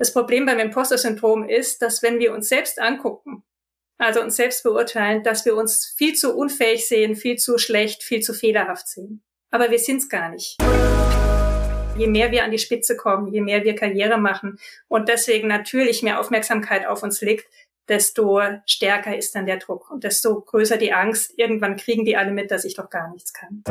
Das Problem beim Imposter-Syndrom ist, dass wenn wir uns selbst angucken, also uns selbst beurteilen, dass wir uns viel zu unfähig sehen, viel zu schlecht, viel zu fehlerhaft sehen. Aber wir sind es gar nicht. Je mehr wir an die Spitze kommen, je mehr wir Karriere machen und deswegen natürlich mehr Aufmerksamkeit auf uns liegt, desto stärker ist dann der Druck und desto größer die Angst. Irgendwann kriegen die alle mit, dass ich doch gar nichts kann.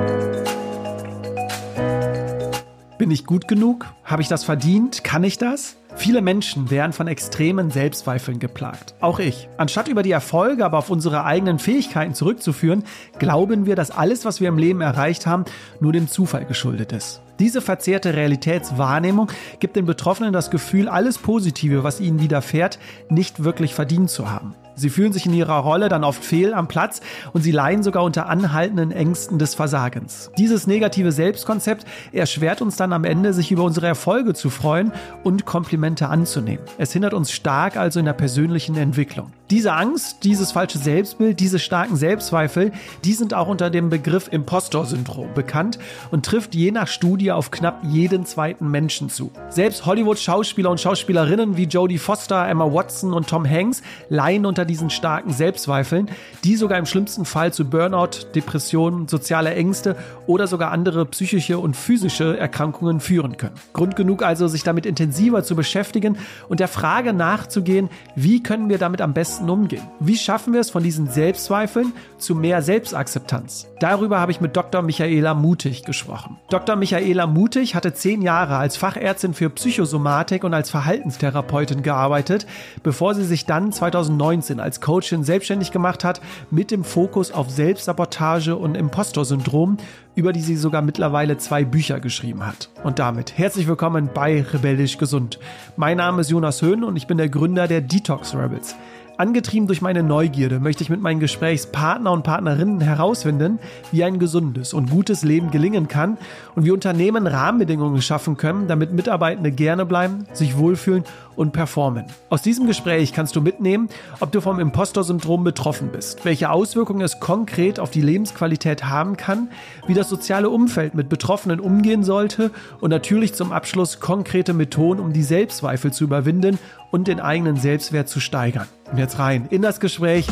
Bin ich gut genug? Habe ich das verdient? Kann ich das? Viele Menschen werden von extremen Selbstzweifeln geplagt. Auch ich. Anstatt über die Erfolge, aber auf unsere eigenen Fähigkeiten zurückzuführen, glauben wir, dass alles, was wir im Leben erreicht haben, nur dem Zufall geschuldet ist. Diese verzerrte Realitätswahrnehmung gibt den Betroffenen das Gefühl, alles Positive, was ihnen widerfährt, nicht wirklich verdient zu haben. Sie fühlen sich in ihrer Rolle dann oft fehl am Platz und sie leiden sogar unter anhaltenden Ängsten des Versagens. Dieses negative Selbstkonzept erschwert uns dann am Ende, sich über unsere Erfolge zu freuen und Komplimente anzunehmen. Es hindert uns stark also in der persönlichen Entwicklung. Diese Angst, dieses falsche Selbstbild, diese starken Selbstzweifel, die sind auch unter dem Begriff Impostor-Syndrom bekannt und trifft je nach Studie auf knapp jeden zweiten Menschen zu. Selbst Hollywood-Schauspieler und Schauspielerinnen wie Jodie Foster, Emma Watson und Tom Hanks leiden unter diesen starken Selbstzweifeln, die sogar im schlimmsten Fall zu Burnout, Depressionen, soziale Ängste oder sogar andere psychische und physische Erkrankungen führen können. Grund genug also, sich damit intensiver zu beschäftigen und der Frage nachzugehen, wie können wir damit am besten umgehen? Wie schaffen wir es von diesen Selbstzweifeln zu mehr Selbstakzeptanz? Darüber habe ich mit Dr. Michaela Mutig gesprochen. Dr. Michaela Mutig hatte zehn Jahre als Fachärztin für Psychosomatik und als Verhaltenstherapeutin gearbeitet, bevor sie sich dann 2019 als Coachin selbstständig gemacht hat mit dem Fokus auf Selbstsabotage und Impostorsyndrom, über die sie sogar mittlerweile zwei Bücher geschrieben hat. Und damit herzlich willkommen bei Rebellisch Gesund. Mein Name ist Jonas Höhn und ich bin der Gründer der Detox Rebels. Angetrieben durch meine Neugierde möchte ich mit meinen Gesprächspartner und Partnerinnen herausfinden, wie ein gesundes und gutes Leben gelingen kann und wie Unternehmen Rahmenbedingungen schaffen können, damit Mitarbeitende gerne bleiben, sich wohlfühlen und performen. Aus diesem Gespräch kannst du mitnehmen, ob du vom Impostor-Syndrom betroffen bist, welche Auswirkungen es konkret auf die Lebensqualität haben kann, wie das soziale Umfeld mit Betroffenen umgehen sollte und natürlich zum Abschluss konkrete Methoden, um die Selbstzweifel zu überwinden und den eigenen Selbstwert zu steigern. Und jetzt rein in das Gespräch.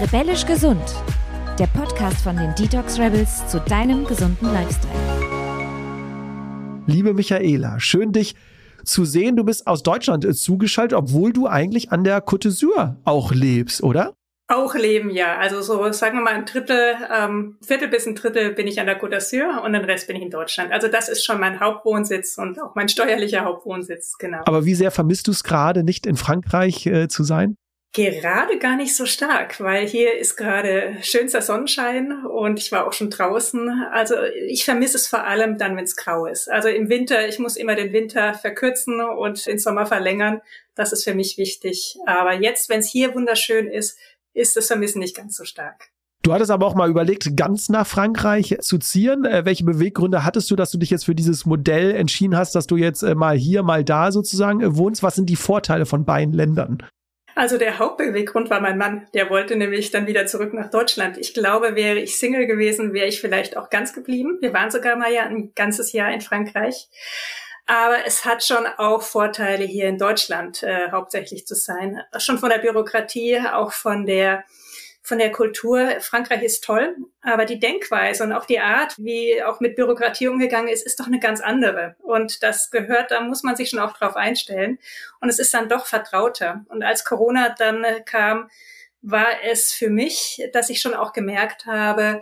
Rebellisch gesund. Der Podcast von den Detox Rebels zu deinem gesunden Lifestyle. Liebe Michaela, schön dich zu sehen. Du bist aus Deutschland zugeschaltet, obwohl du eigentlich an der Côte d'Azur auch lebst, oder? Auch leben, ja. Also so, sagen wir mal, ein Drittel, ähm, Viertel bis ein Drittel bin ich an der Côte d'Azur und den Rest bin ich in Deutschland. Also das ist schon mein Hauptwohnsitz und auch mein steuerlicher Hauptwohnsitz, genau. Aber wie sehr vermisst du es gerade, nicht in Frankreich äh, zu sein? Gerade gar nicht so stark, weil hier ist gerade schönster Sonnenschein und ich war auch schon draußen. Also ich vermisse es vor allem dann, wenn es grau ist. Also im Winter, ich muss immer den Winter verkürzen und den Sommer verlängern. Das ist für mich wichtig. Aber jetzt, wenn es hier wunderschön ist, ist das Vermissen nicht ganz so stark. Du hattest aber auch mal überlegt, ganz nach Frankreich zu ziehen. Äh, welche Beweggründe hattest du, dass du dich jetzt für dieses Modell entschieden hast, dass du jetzt äh, mal hier, mal da sozusagen äh, wohnst? Was sind die Vorteile von beiden Ländern? Also der Hauptbeweggrund war mein Mann. Der wollte nämlich dann wieder zurück nach Deutschland. Ich glaube, wäre ich Single gewesen, wäre ich vielleicht auch ganz geblieben. Wir waren sogar mal ja ein ganzes Jahr in Frankreich. Aber es hat schon auch Vorteile, hier in Deutschland äh, hauptsächlich zu sein. Schon von der Bürokratie, auch von der von der Kultur. Frankreich ist toll, aber die Denkweise und auch die Art, wie auch mit Bürokratie umgegangen ist, ist doch eine ganz andere. Und das gehört, da muss man sich schon auch drauf einstellen. Und es ist dann doch vertrauter. Und als Corona dann äh, kam, war es für mich, dass ich schon auch gemerkt habe,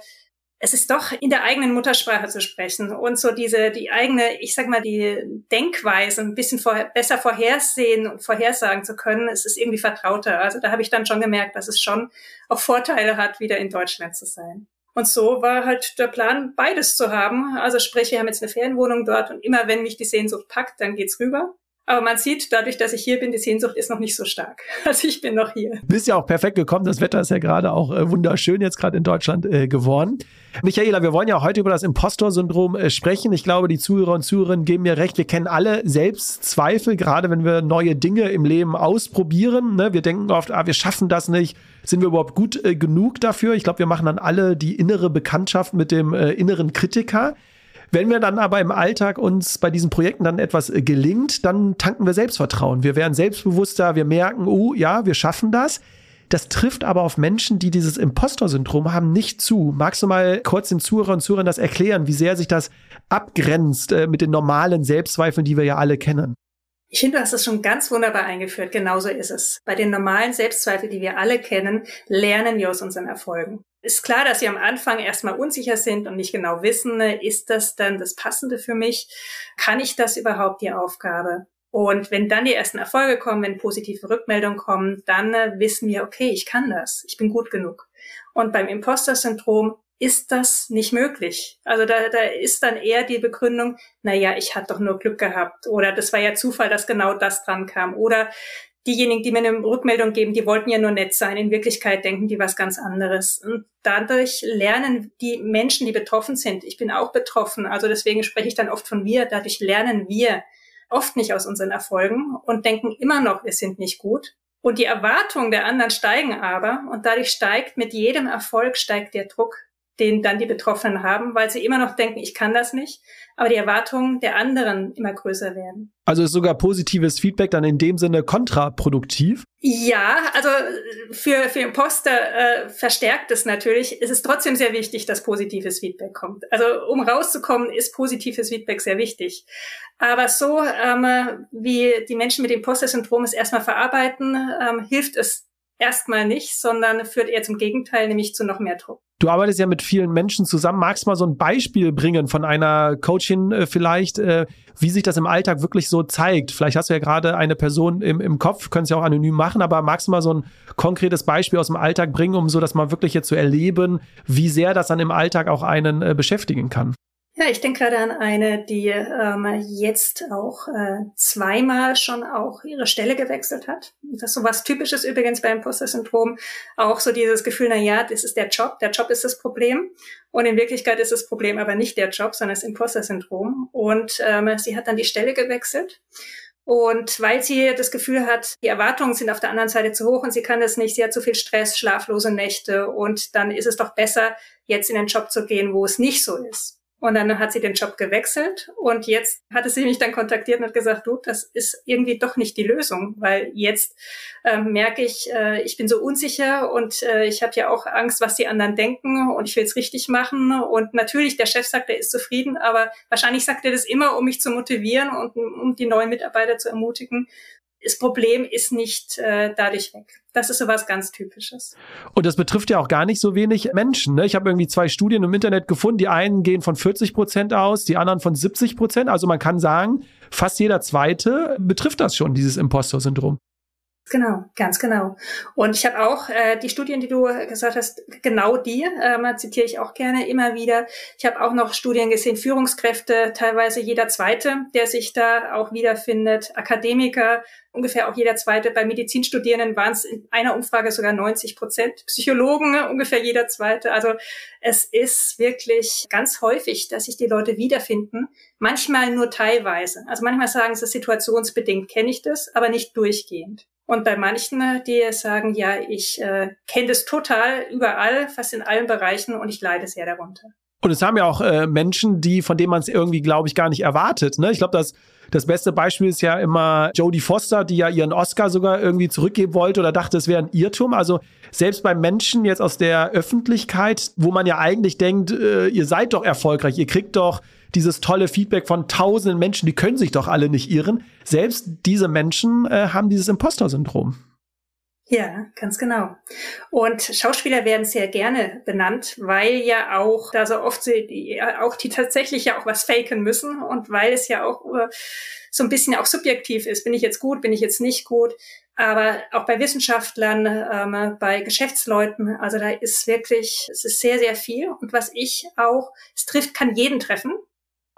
es ist doch in der eigenen Muttersprache zu sprechen und so diese, die eigene, ich sag mal, die Denkweise ein bisschen vor, besser vorhersehen und vorhersagen zu können, es ist irgendwie vertrauter. Also da habe ich dann schon gemerkt, dass es schon auch Vorteile hat, wieder in Deutschland zu sein. Und so war halt der Plan, beides zu haben. Also sprich, wir haben jetzt eine Ferienwohnung dort und immer wenn mich die Sehnsucht packt, dann geht's rüber. Aber man sieht, dadurch, dass ich hier bin, die Sehnsucht ist noch nicht so stark. Also ich bin noch hier. Bist ja auch perfekt gekommen. Das Wetter ist ja gerade auch äh, wunderschön jetzt gerade in Deutschland äh, geworden. Michaela, wir wollen ja heute über das Impostor-Syndrom äh, sprechen. Ich glaube, die Zuhörer und Zuhörerinnen geben mir recht. Wir kennen alle Selbstzweifel, gerade wenn wir neue Dinge im Leben ausprobieren. Ne? Wir denken oft, ah, wir schaffen das nicht. Sind wir überhaupt gut äh, genug dafür? Ich glaube, wir machen dann alle die innere Bekanntschaft mit dem äh, inneren Kritiker. Wenn wir dann aber im Alltag uns bei diesen Projekten dann etwas äh, gelingt, dann tanken wir Selbstvertrauen. Wir werden selbstbewusster, wir merken, oh ja, wir schaffen das. Das trifft aber auf Menschen, die dieses Impostor-Syndrom haben, nicht zu. Magst du mal kurz den Zuhörern und Zuhörern das erklären, wie sehr sich das abgrenzt äh, mit den normalen Selbstzweifeln, die wir ja alle kennen? Ich finde, du hast es schon ganz wunderbar eingeführt. Genauso ist es. Bei den normalen Selbstzweifeln, die wir alle kennen, lernen wir aus unseren Erfolgen. Ist klar, dass wir am Anfang erstmal unsicher sind und nicht genau wissen, ist das dann das Passende für mich? Kann ich das überhaupt, die Aufgabe? Und wenn dann die ersten Erfolge kommen, wenn positive Rückmeldungen kommen, dann äh, wissen wir, okay, ich kann das, ich bin gut genug. Und beim Imposter-Syndrom ist das nicht möglich. Also da, da ist dann eher die Begründung, na ja, ich hatte doch nur Glück gehabt oder das war ja Zufall, dass genau das dran kam oder diejenigen, die mir eine Rückmeldung geben, die wollten ja nur nett sein. In Wirklichkeit denken die was ganz anderes. Und dadurch lernen die Menschen, die betroffen sind, ich bin auch betroffen, also deswegen spreche ich dann oft von wir, dadurch lernen wir, oft nicht aus unseren Erfolgen und denken immer noch, wir sind nicht gut. Und die Erwartungen der anderen steigen aber und dadurch steigt mit jedem Erfolg steigt der Druck den dann die Betroffenen haben, weil sie immer noch denken, ich kann das nicht, aber die Erwartungen der anderen immer größer werden. Also ist sogar positives Feedback dann in dem Sinne kontraproduktiv? Ja, also für, für Imposter äh, verstärkt es natürlich. Es ist trotzdem sehr wichtig, dass positives Feedback kommt. Also um rauszukommen, ist positives Feedback sehr wichtig. Aber so, ähm, wie die Menschen mit Imposter-Syndrom es erstmal verarbeiten, ähm, hilft es erstmal nicht, sondern führt eher zum Gegenteil, nämlich zu noch mehr Druck. Du arbeitest ja mit vielen Menschen zusammen. Magst mal so ein Beispiel bringen von einer Coachin äh, vielleicht, äh, wie sich das im Alltag wirklich so zeigt? Vielleicht hast du ja gerade eine Person im, im Kopf, können es ja auch anonym machen, aber magst du mal so ein konkretes Beispiel aus dem Alltag bringen, um so das mal wirklich jetzt zu erleben, wie sehr das dann im Alltag auch einen äh, beschäftigen kann? Ja, ich denke gerade an eine, die ähm, jetzt auch äh, zweimal schon auch ihre Stelle gewechselt hat. Das ist so was Typisches übrigens beim Imposter-Syndrom. Auch so dieses Gefühl, na ja, das ist der Job, der Job ist das Problem. Und in Wirklichkeit ist das Problem aber nicht der Job, sondern das Imposter-Syndrom. Und ähm, sie hat dann die Stelle gewechselt. Und weil sie das Gefühl hat, die Erwartungen sind auf der anderen Seite zu hoch und sie kann das nicht, sie hat zu viel Stress, schlaflose Nächte und dann ist es doch besser, jetzt in den Job zu gehen, wo es nicht so ist. Und dann hat sie den Job gewechselt und jetzt hatte sie mich dann kontaktiert und hat gesagt, du, das ist irgendwie doch nicht die Lösung, weil jetzt ähm, merke ich, äh, ich bin so unsicher und äh, ich habe ja auch Angst, was die anderen denken und ich will es richtig machen. Und natürlich, der Chef sagt, er ist zufrieden, aber wahrscheinlich sagt er das immer, um mich zu motivieren und um die neuen Mitarbeiter zu ermutigen das Problem ist nicht äh, dadurch weg. Das ist so was ganz Typisches. Und das betrifft ja auch gar nicht so wenig Menschen. Ne? Ich habe irgendwie zwei Studien im Internet gefunden. Die einen gehen von 40 Prozent aus, die anderen von 70 Prozent. Also man kann sagen, fast jeder Zweite betrifft das schon, dieses Impostor-Syndrom. Genau, ganz genau. Und ich habe auch äh, die Studien, die du gesagt hast, genau die ähm, zitiere ich auch gerne immer wieder. Ich habe auch noch Studien gesehen, Führungskräfte, teilweise jeder Zweite, der sich da auch wiederfindet, Akademiker, ungefähr auch jeder Zweite. Bei Medizinstudierenden waren es in einer Umfrage sogar 90 Prozent, Psychologen ungefähr jeder Zweite. Also es ist wirklich ganz häufig, dass sich die Leute wiederfinden, manchmal nur teilweise. Also manchmal sagen sie situationsbedingt, kenne ich das, aber nicht durchgehend. Und bei manchen, die sagen, ja, ich äh, kenne das total überall, fast in allen Bereichen und ich leide sehr darunter. Und es haben ja auch äh, Menschen, die, von denen man es irgendwie, glaube ich, gar nicht erwartet. Ne? Ich glaube, das, das beste Beispiel ist ja immer Jodie Foster, die ja ihren Oscar sogar irgendwie zurückgeben wollte oder dachte, es wäre ein Irrtum. Also selbst bei Menschen jetzt aus der Öffentlichkeit, wo man ja eigentlich denkt, äh, ihr seid doch erfolgreich, ihr kriegt doch dieses tolle Feedback von tausenden Menschen, die können sich doch alle nicht irren. Selbst diese Menschen äh, haben dieses Imposter-Syndrom. Ja, ganz genau. Und Schauspieler werden sehr gerne benannt, weil ja auch da so oft sie, auch die tatsächlich ja auch was faken müssen und weil es ja auch äh, so ein bisschen auch subjektiv ist. Bin ich jetzt gut, bin ich jetzt nicht gut? Aber auch bei Wissenschaftlern, ähm, bei Geschäftsleuten, also da ist wirklich, es ist sehr, sehr viel. Und was ich auch, es trifft, kann jeden treffen.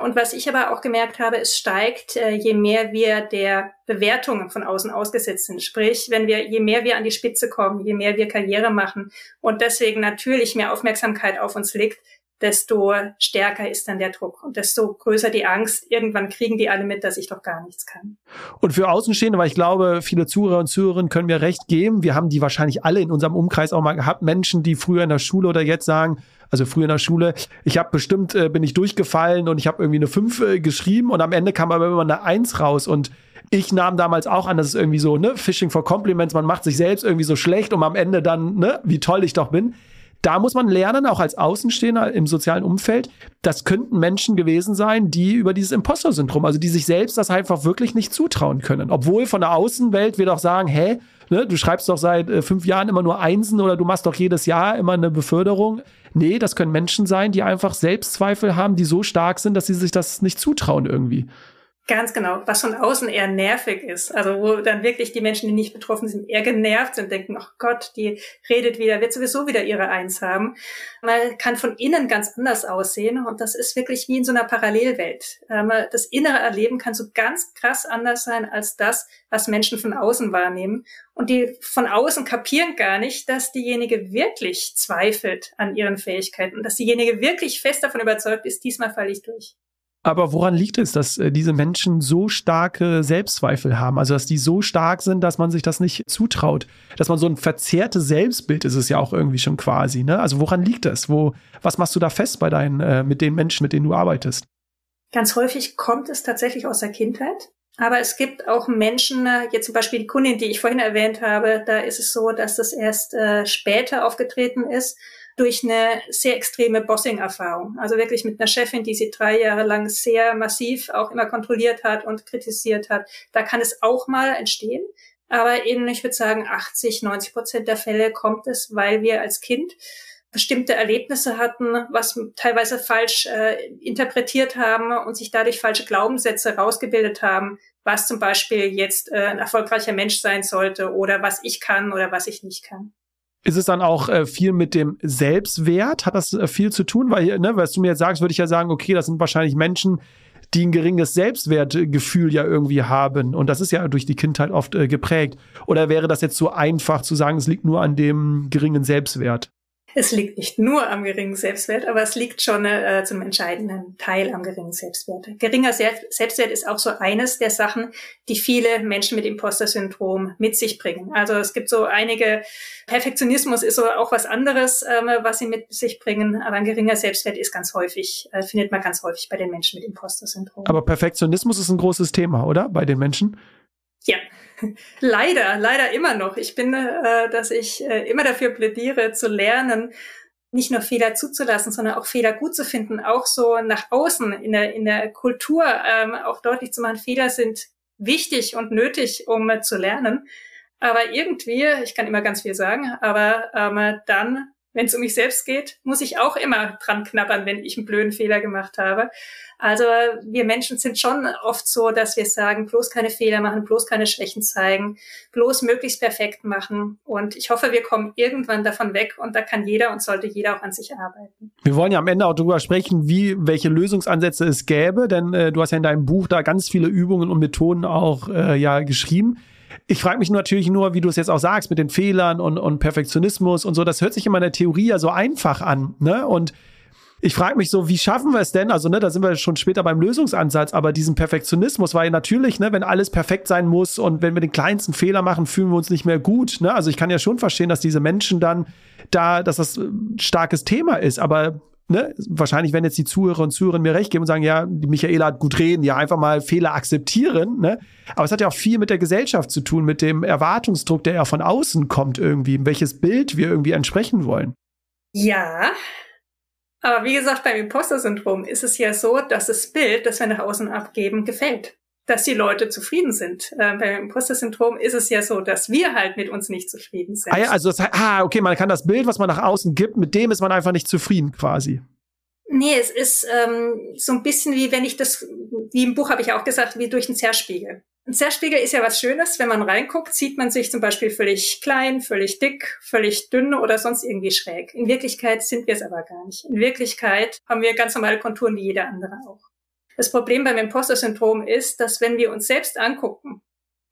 Und was ich aber auch gemerkt habe, es steigt, äh, je mehr wir der Bewertung von außen ausgesetzt sind. Sprich, wenn wir, je mehr wir an die Spitze kommen, je mehr wir Karriere machen und deswegen natürlich mehr Aufmerksamkeit auf uns liegt, desto stärker ist dann der Druck und desto größer die Angst. Irgendwann kriegen die alle mit, dass ich doch gar nichts kann. Und für Außenstehende, weil ich glaube, viele Zuhörer und Zuhörerinnen können mir recht geben. Wir haben die wahrscheinlich alle in unserem Umkreis auch mal gehabt. Menschen, die früher in der Schule oder jetzt sagen, also früher in der Schule, ich habe bestimmt, äh, bin ich durchgefallen und ich habe irgendwie eine 5 äh, geschrieben und am Ende kam aber immer eine 1 raus und ich nahm damals auch an, dass es irgendwie so, ne, Fishing for Compliments, man macht sich selbst irgendwie so schlecht, um am Ende dann, ne, wie toll ich doch bin. Da muss man lernen, auch als Außenstehender im sozialen Umfeld, das könnten Menschen gewesen sein, die über dieses Imposter-Syndrom, also die sich selbst das einfach wirklich nicht zutrauen können. Obwohl von der Außenwelt wir doch sagen, hä, ne, du schreibst doch seit äh, fünf Jahren immer nur Einsen oder du machst doch jedes Jahr immer eine Beförderung. Nee, das können Menschen sein, die einfach Selbstzweifel haben, die so stark sind, dass sie sich das nicht zutrauen irgendwie. Ganz genau, was von außen eher nervig ist. Also wo dann wirklich die Menschen, die nicht betroffen sind, eher genervt sind, denken, ach Gott, die redet wieder, wird sowieso wieder ihre Eins haben. Man kann von innen ganz anders aussehen und das ist wirklich wie in so einer Parallelwelt. Ähm, das innere Erleben kann so ganz krass anders sein als das, was Menschen von außen wahrnehmen. Und die von außen kapieren gar nicht, dass diejenige wirklich zweifelt an ihren Fähigkeiten, dass diejenige wirklich fest davon überzeugt ist, diesmal falle ich durch. Aber woran liegt es, dass äh, diese Menschen so starke Selbstzweifel haben? Also, dass die so stark sind, dass man sich das nicht zutraut? Dass man so ein verzerrtes Selbstbild ist es ja auch irgendwie schon quasi, ne? Also, woran liegt das? Wo, was machst du da fest bei deinen, äh, mit den Menschen, mit denen du arbeitest? Ganz häufig kommt es tatsächlich aus der Kindheit. Aber es gibt auch Menschen, äh, jetzt zum Beispiel die Kundin, die ich vorhin erwähnt habe, da ist es so, dass das erst äh, später aufgetreten ist durch eine sehr extreme Bossing-Erfahrung. Also wirklich mit einer Chefin, die sie drei Jahre lang sehr massiv auch immer kontrolliert hat und kritisiert hat. Da kann es auch mal entstehen. Aber in, ich würde sagen, 80, 90 Prozent der Fälle kommt es, weil wir als Kind bestimmte Erlebnisse hatten, was teilweise falsch äh, interpretiert haben und sich dadurch falsche Glaubenssätze rausgebildet haben, was zum Beispiel jetzt äh, ein erfolgreicher Mensch sein sollte oder was ich kann oder was ich nicht kann. Ist es dann auch äh, viel mit dem Selbstwert? Hat das äh, viel zu tun? Weil, ne, was du mir jetzt sagst, würde ich ja sagen, okay, das sind wahrscheinlich Menschen, die ein geringes Selbstwertgefühl ja irgendwie haben. Und das ist ja durch die Kindheit oft äh, geprägt. Oder wäre das jetzt so einfach zu sagen, es liegt nur an dem geringen Selbstwert? Es liegt nicht nur am geringen Selbstwert, aber es liegt schon äh, zum entscheidenden Teil am geringen Selbstwert. Geringer Selbstwert ist auch so eines der Sachen, die viele Menschen mit Imposter-Syndrom mit sich bringen. Also es gibt so einige, Perfektionismus ist so auch was anderes, ähm, was sie mit sich bringen, aber ein geringer Selbstwert ist ganz häufig, äh, findet man ganz häufig bei den Menschen mit Imposter-Syndrom. Aber Perfektionismus ist ein großes Thema, oder? Bei den Menschen? Ja, leider, leider immer noch. Ich bin, äh, dass ich äh, immer dafür plädiere, zu lernen, nicht nur Fehler zuzulassen, sondern auch Fehler gut zu finden, auch so nach außen in der, in der Kultur ähm, auch deutlich zu machen, Fehler sind wichtig und nötig, um äh, zu lernen. Aber irgendwie, ich kann immer ganz viel sagen, aber ähm, dann, wenn es um mich selbst geht, muss ich auch immer dran knabbern, wenn ich einen blöden Fehler gemacht habe. Also wir Menschen sind schon oft so, dass wir sagen, bloß keine Fehler machen, bloß keine Schwächen zeigen, bloß möglichst perfekt machen. Und ich hoffe, wir kommen irgendwann davon weg und da kann jeder und sollte jeder auch an sich arbeiten. Wir wollen ja am Ende auch darüber sprechen, wie welche Lösungsansätze es gäbe, denn äh, du hast ja in deinem Buch da ganz viele Übungen und Methoden auch äh, ja geschrieben. Ich frage mich natürlich nur, wie du es jetzt auch sagst, mit den Fehlern und, und Perfektionismus und so. Das hört sich in der Theorie ja so einfach an. Ne? Und ich frage mich so, wie schaffen wir es denn? Also, ne, da sind wir schon später beim Lösungsansatz, aber diesen Perfektionismus, weil natürlich, ne, wenn alles perfekt sein muss und wenn wir den kleinsten Fehler machen, fühlen wir uns nicht mehr gut. Ne? Also ich kann ja schon verstehen, dass diese Menschen dann da, dass das ein starkes Thema ist, aber Ne, wahrscheinlich werden jetzt die Zuhörer und Zuhörerinnen mir recht geben und sagen, ja, die Michaela hat gut reden, ja, einfach mal Fehler akzeptieren. Ne? Aber es hat ja auch viel mit der Gesellschaft zu tun, mit dem Erwartungsdruck, der ja von außen kommt irgendwie, welches Bild wir irgendwie entsprechen wollen. Ja, aber wie gesagt, beim Imposter-Syndrom ist es ja so, dass das Bild, das wir nach außen abgeben, gefällt. Dass die Leute zufrieden sind. Ähm, beim Imposter-Syndrom ist es ja so, dass wir halt mit uns nicht zufrieden sind. Ah, ja, also das, ah, okay, man kann das Bild, was man nach außen gibt, mit dem ist man einfach nicht zufrieden quasi. Nee, es ist ähm, so ein bisschen wie wenn ich das, wie im Buch habe ich auch gesagt, wie durch einen Zerspiegel. Ein Zerspiegel ist ja was Schönes. Wenn man reinguckt, sieht man sich zum Beispiel völlig klein, völlig dick, völlig dünn oder sonst irgendwie schräg. In Wirklichkeit sind wir es aber gar nicht. In Wirklichkeit haben wir ganz normale Konturen wie jeder andere auch. Das Problem beim Imposter-Syndrom ist, dass wenn wir uns selbst angucken,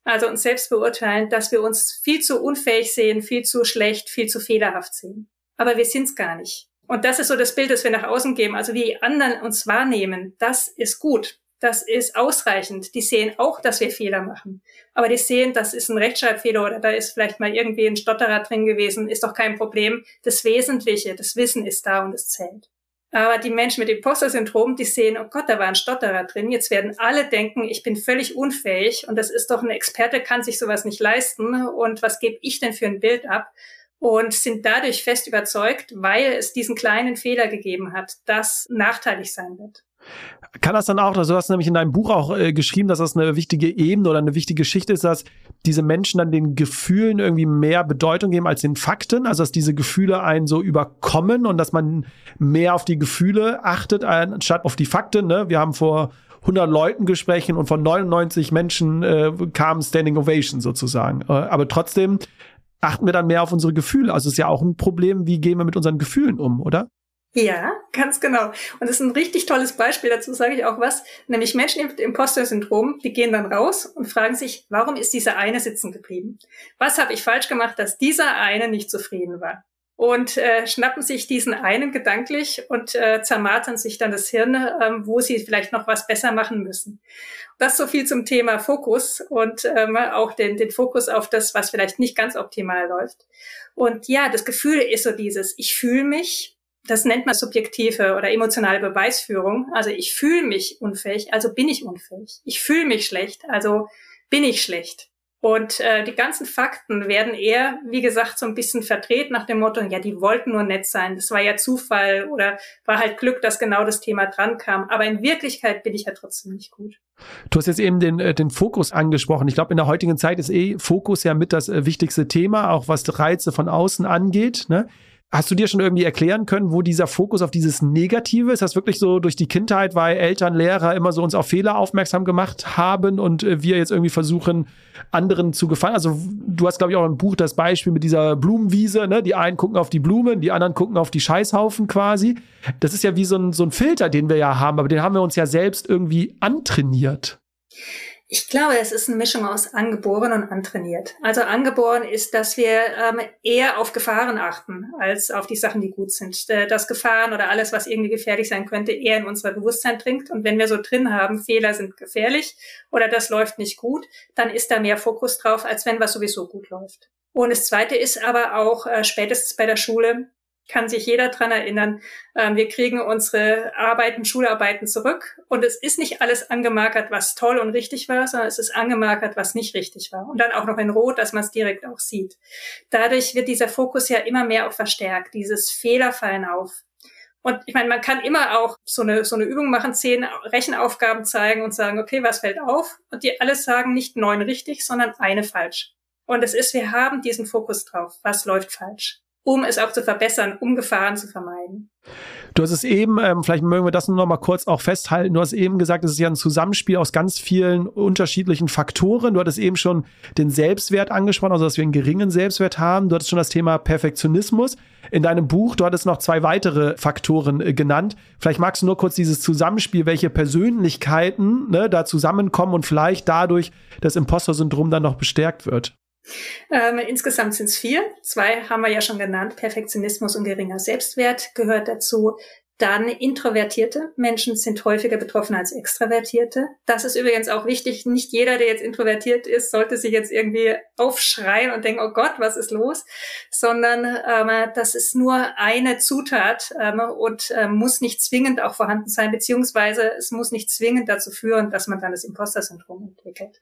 also uns selbst beurteilen, dass wir uns viel zu unfähig sehen, viel zu schlecht, viel zu fehlerhaft sehen. Aber wir sind es gar nicht. Und das ist so das Bild, das wir nach außen geben. Also wie die anderen uns wahrnehmen, das ist gut. Das ist ausreichend. Die sehen auch, dass wir Fehler machen. Aber die sehen, das ist ein Rechtschreibfehler oder da ist vielleicht mal irgendwie ein Stotterer drin gewesen, ist doch kein Problem. Das Wesentliche, das Wissen ist da und es zählt. Aber die Menschen mit Imposter-Syndrom, die sehen, oh Gott, da war ein Stotterer drin. Jetzt werden alle denken, ich bin völlig unfähig und das ist doch ein Experte, kann sich sowas nicht leisten. Und was gebe ich denn für ein Bild ab? Und sind dadurch fest überzeugt, weil es diesen kleinen Fehler gegeben hat, dass nachteilig sein wird. Kann das dann auch, also du hast nämlich in deinem Buch auch äh, geschrieben, dass das eine wichtige Ebene oder eine wichtige Schicht ist, dass diese Menschen dann den Gefühlen irgendwie mehr Bedeutung geben als den Fakten, also dass diese Gefühle einen so überkommen und dass man mehr auf die Gefühle achtet, anstatt auf die Fakten. Ne? Wir haben vor 100 Leuten gesprochen und von 99 Menschen äh, kam Standing Ovation sozusagen. Äh, aber trotzdem achten wir dann mehr auf unsere Gefühle. Also es ist ja auch ein Problem, wie gehen wir mit unseren Gefühlen um, oder? Ja, ganz genau. Und das ist ein richtig tolles Beispiel, dazu sage ich auch was, nämlich Menschen mit Imposter-Syndrom, die gehen dann raus und fragen sich, warum ist dieser eine sitzen geblieben? Was habe ich falsch gemacht, dass dieser eine nicht zufrieden war? Und äh, schnappen sich diesen einen gedanklich und äh, zermartern sich dann das Hirn, ähm, wo sie vielleicht noch was besser machen müssen. Das so viel zum Thema Fokus und ähm, auch den, den Fokus auf das, was vielleicht nicht ganz optimal läuft. Und ja, das Gefühl ist so dieses, ich fühle mich, das nennt man subjektive oder emotionale Beweisführung. Also ich fühle mich unfähig, also bin ich unfähig. Ich fühle mich schlecht, also bin ich schlecht. Und äh, die ganzen Fakten werden eher, wie gesagt, so ein bisschen verdreht nach dem Motto, ja, die wollten nur nett sein, das war ja Zufall oder war halt Glück, dass genau das Thema dran kam. Aber in Wirklichkeit bin ich ja trotzdem nicht gut. Du hast jetzt eben den, äh, den Fokus angesprochen. Ich glaube, in der heutigen Zeit ist eh Fokus ja mit das äh, wichtigste Thema, auch was Reize von außen angeht. Ne? Hast du dir schon irgendwie erklären können, wo dieser Fokus auf dieses Negative ist? Das wirklich so durch die Kindheit, weil Eltern, Lehrer immer so uns auf Fehler aufmerksam gemacht haben und äh, wir jetzt irgendwie versuchen, anderen zu gefallen? Also du hast, glaube ich, auch im Buch das Beispiel mit dieser Blumenwiese, ne? Die einen gucken auf die Blumen, die anderen gucken auf die Scheißhaufen quasi. Das ist ja wie so ein, so ein Filter, den wir ja haben, aber den haben wir uns ja selbst irgendwie antrainiert. Ich glaube, es ist eine Mischung aus angeboren und antrainiert. Also angeboren ist, dass wir ähm, eher auf Gefahren achten, als auf die Sachen, die gut sind. Äh, dass Gefahren oder alles, was irgendwie gefährlich sein könnte, eher in unser Bewusstsein dringt. Und wenn wir so drin haben, Fehler sind gefährlich oder das läuft nicht gut, dann ist da mehr Fokus drauf, als wenn was sowieso gut läuft. Und das Zweite ist aber auch äh, spätestens bei der Schule, kann sich jeder dran erinnern. Ähm, wir kriegen unsere Arbeiten, Schularbeiten zurück und es ist nicht alles angemarkert, was toll und richtig war, sondern es ist angemarkert, was nicht richtig war. Und dann auch noch in Rot, dass man es direkt auch sieht. Dadurch wird dieser Fokus ja immer mehr auch verstärkt, dieses Fehlerfallen auf. Und ich meine, man kann immer auch so eine, so eine Übung machen, zehn Rechenaufgaben zeigen und sagen, okay, was fällt auf? Und die alles sagen nicht neun richtig, sondern eine falsch. Und es ist, wir haben diesen Fokus drauf. Was läuft falsch? Um es auch zu verbessern, um Gefahren zu vermeiden. Du hast es eben, ähm, vielleicht mögen wir das nur noch mal kurz auch festhalten. Du hast eben gesagt, es ist ja ein Zusammenspiel aus ganz vielen unterschiedlichen Faktoren. Du hattest eben schon den Selbstwert angesprochen, also dass wir einen geringen Selbstwert haben. Du hattest schon das Thema Perfektionismus. In deinem Buch, du hattest noch zwei weitere Faktoren äh, genannt. Vielleicht magst du nur kurz dieses Zusammenspiel, welche Persönlichkeiten ne, da zusammenkommen und vielleicht dadurch das Imposter-Syndrom dann noch bestärkt wird. Ähm, insgesamt sind es vier. Zwei haben wir ja schon genannt. Perfektionismus und geringer Selbstwert gehört dazu. Dann introvertierte Menschen sind häufiger betroffen als extravertierte. Das ist übrigens auch wichtig. Nicht jeder, der jetzt introvertiert ist, sollte sich jetzt irgendwie aufschreien und denken, oh Gott, was ist los? Sondern ähm, das ist nur eine Zutat ähm, und ähm, muss nicht zwingend auch vorhanden sein, beziehungsweise es muss nicht zwingend dazu führen, dass man dann das Imposter-Syndrom entwickelt.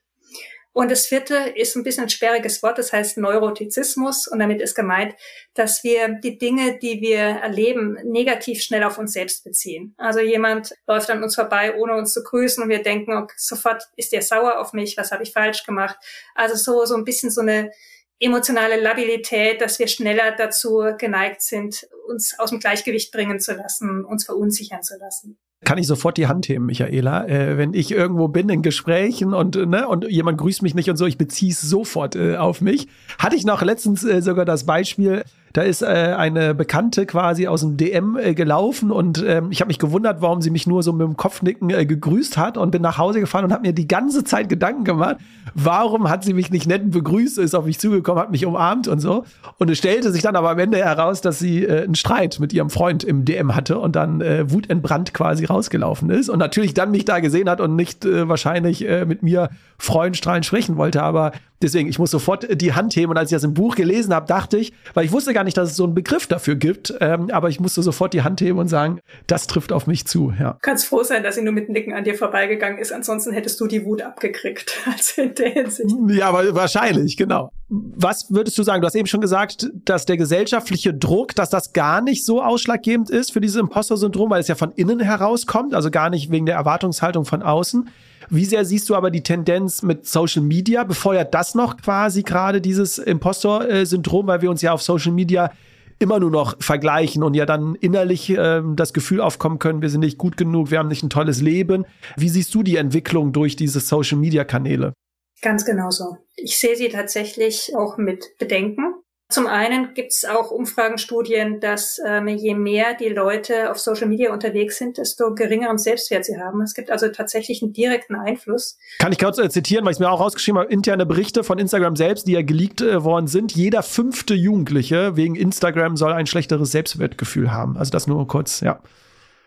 Und das vierte ist ein bisschen ein sperriges Wort, das heißt Neurotizismus. Und damit ist gemeint, dass wir die Dinge, die wir erleben, negativ schnell auf uns selbst beziehen. Also jemand läuft an uns vorbei, ohne uns zu grüßen und wir denken, okay, sofort ist der sauer auf mich, was habe ich falsch gemacht? Also so, so ein bisschen so eine emotionale Labilität, dass wir schneller dazu geneigt sind, uns aus dem Gleichgewicht bringen zu lassen, uns verunsichern zu lassen kann ich sofort die Hand heben, Michaela. Äh, wenn ich irgendwo bin in Gesprächen und, ne, und jemand grüßt mich nicht und so, ich beziehe es sofort äh, auf mich. Hatte ich noch letztens äh, sogar das Beispiel, Da ist äh, eine Bekannte quasi aus dem DM äh, gelaufen und ähm, ich habe mich gewundert, warum sie mich nur so mit dem Kopfnicken äh, gegrüßt hat und bin nach Hause gefahren und habe mir die ganze Zeit Gedanken gemacht, warum hat sie mich nicht nett begrüßt, ist auf mich zugekommen, hat mich umarmt und so. Und es stellte sich dann aber am Ende heraus, dass sie äh, einen Streit mit ihrem Freund im DM hatte und dann äh, wutentbrannt quasi rausgelaufen ist und natürlich dann mich da gesehen hat und nicht äh, wahrscheinlich äh, mit mir freudenstrahlend sprechen wollte. Aber deswegen, ich muss sofort die Hand heben und als ich das im Buch gelesen habe, dachte ich, weil ich wusste gar nicht, dass es so einen Begriff dafür gibt, ähm, aber ich musste sofort die Hand heben und sagen, das trifft auf mich zu. Ja. Du kannst froh sein, dass sie nur mit Nicken an dir vorbeigegangen ist, ansonsten hättest du die Wut abgekriegt. Also in der Hinsicht. Ja, aber wahrscheinlich, genau. Was würdest du sagen? Du hast eben schon gesagt, dass der gesellschaftliche Druck, dass das gar nicht so ausschlaggebend ist für dieses Imposter-Syndrom, weil es ja von innen herauskommt, also gar nicht wegen der Erwartungshaltung von außen. Wie sehr siehst du aber die Tendenz mit Social Media? Befeuert das noch quasi gerade dieses Impostor-Syndrom, weil wir uns ja auf Social Media immer nur noch vergleichen und ja dann innerlich äh, das Gefühl aufkommen können, wir sind nicht gut genug, wir haben nicht ein tolles Leben. Wie siehst du die Entwicklung durch diese Social-Media-Kanäle? Ganz genauso. Ich sehe sie tatsächlich auch mit Bedenken. Zum einen gibt es auch Umfragenstudien, dass ähm, je mehr die Leute auf Social Media unterwegs sind, desto geringeren Selbstwert sie haben. Es gibt also tatsächlich einen direkten Einfluss. Kann ich kurz äh, zitieren, weil ich mir auch rausgeschrieben habe, interne Berichte von Instagram selbst, die ja geleakt äh, worden sind. Jeder fünfte Jugendliche wegen Instagram soll ein schlechteres Selbstwertgefühl haben. Also das nur kurz, ja.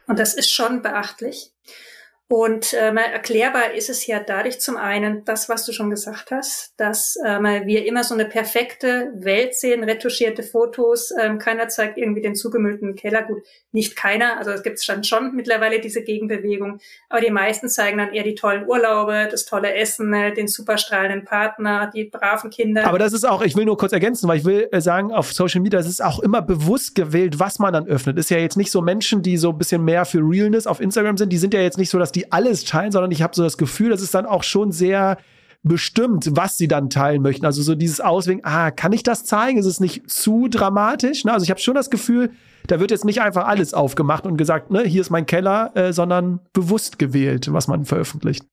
Und das ist schon beachtlich. Und ähm, erklärbar ist es ja dadurch zum einen, das, was du schon gesagt hast, dass ähm, wir immer so eine perfekte Welt sehen, retuschierte Fotos. Ähm, keiner zeigt irgendwie den zugemüllten Keller. Gut, nicht keiner, also es gibt dann schon mittlerweile diese Gegenbewegung. Aber die meisten zeigen dann eher die tollen Urlaube, das tolle Essen, äh, den superstrahlenden Partner, die braven Kinder. Aber das ist auch, ich will nur kurz ergänzen, weil ich will äh, sagen, auf Social Media, es ist auch immer bewusst gewählt, was man dann öffnet. Ist ja jetzt nicht so Menschen, die so ein bisschen mehr für Realness auf Instagram sind, die sind ja jetzt nicht so, dass die die alles teilen, sondern ich habe so das Gefühl, das ist dann auch schon sehr bestimmt, was sie dann teilen möchten. Also so dieses Auswählen, ah, kann ich das zeigen? Ist es nicht zu dramatisch? Ne? Also ich habe schon das Gefühl, da wird jetzt nicht einfach alles aufgemacht und gesagt, ne, hier ist mein Keller, äh, sondern bewusst gewählt, was man veröffentlicht.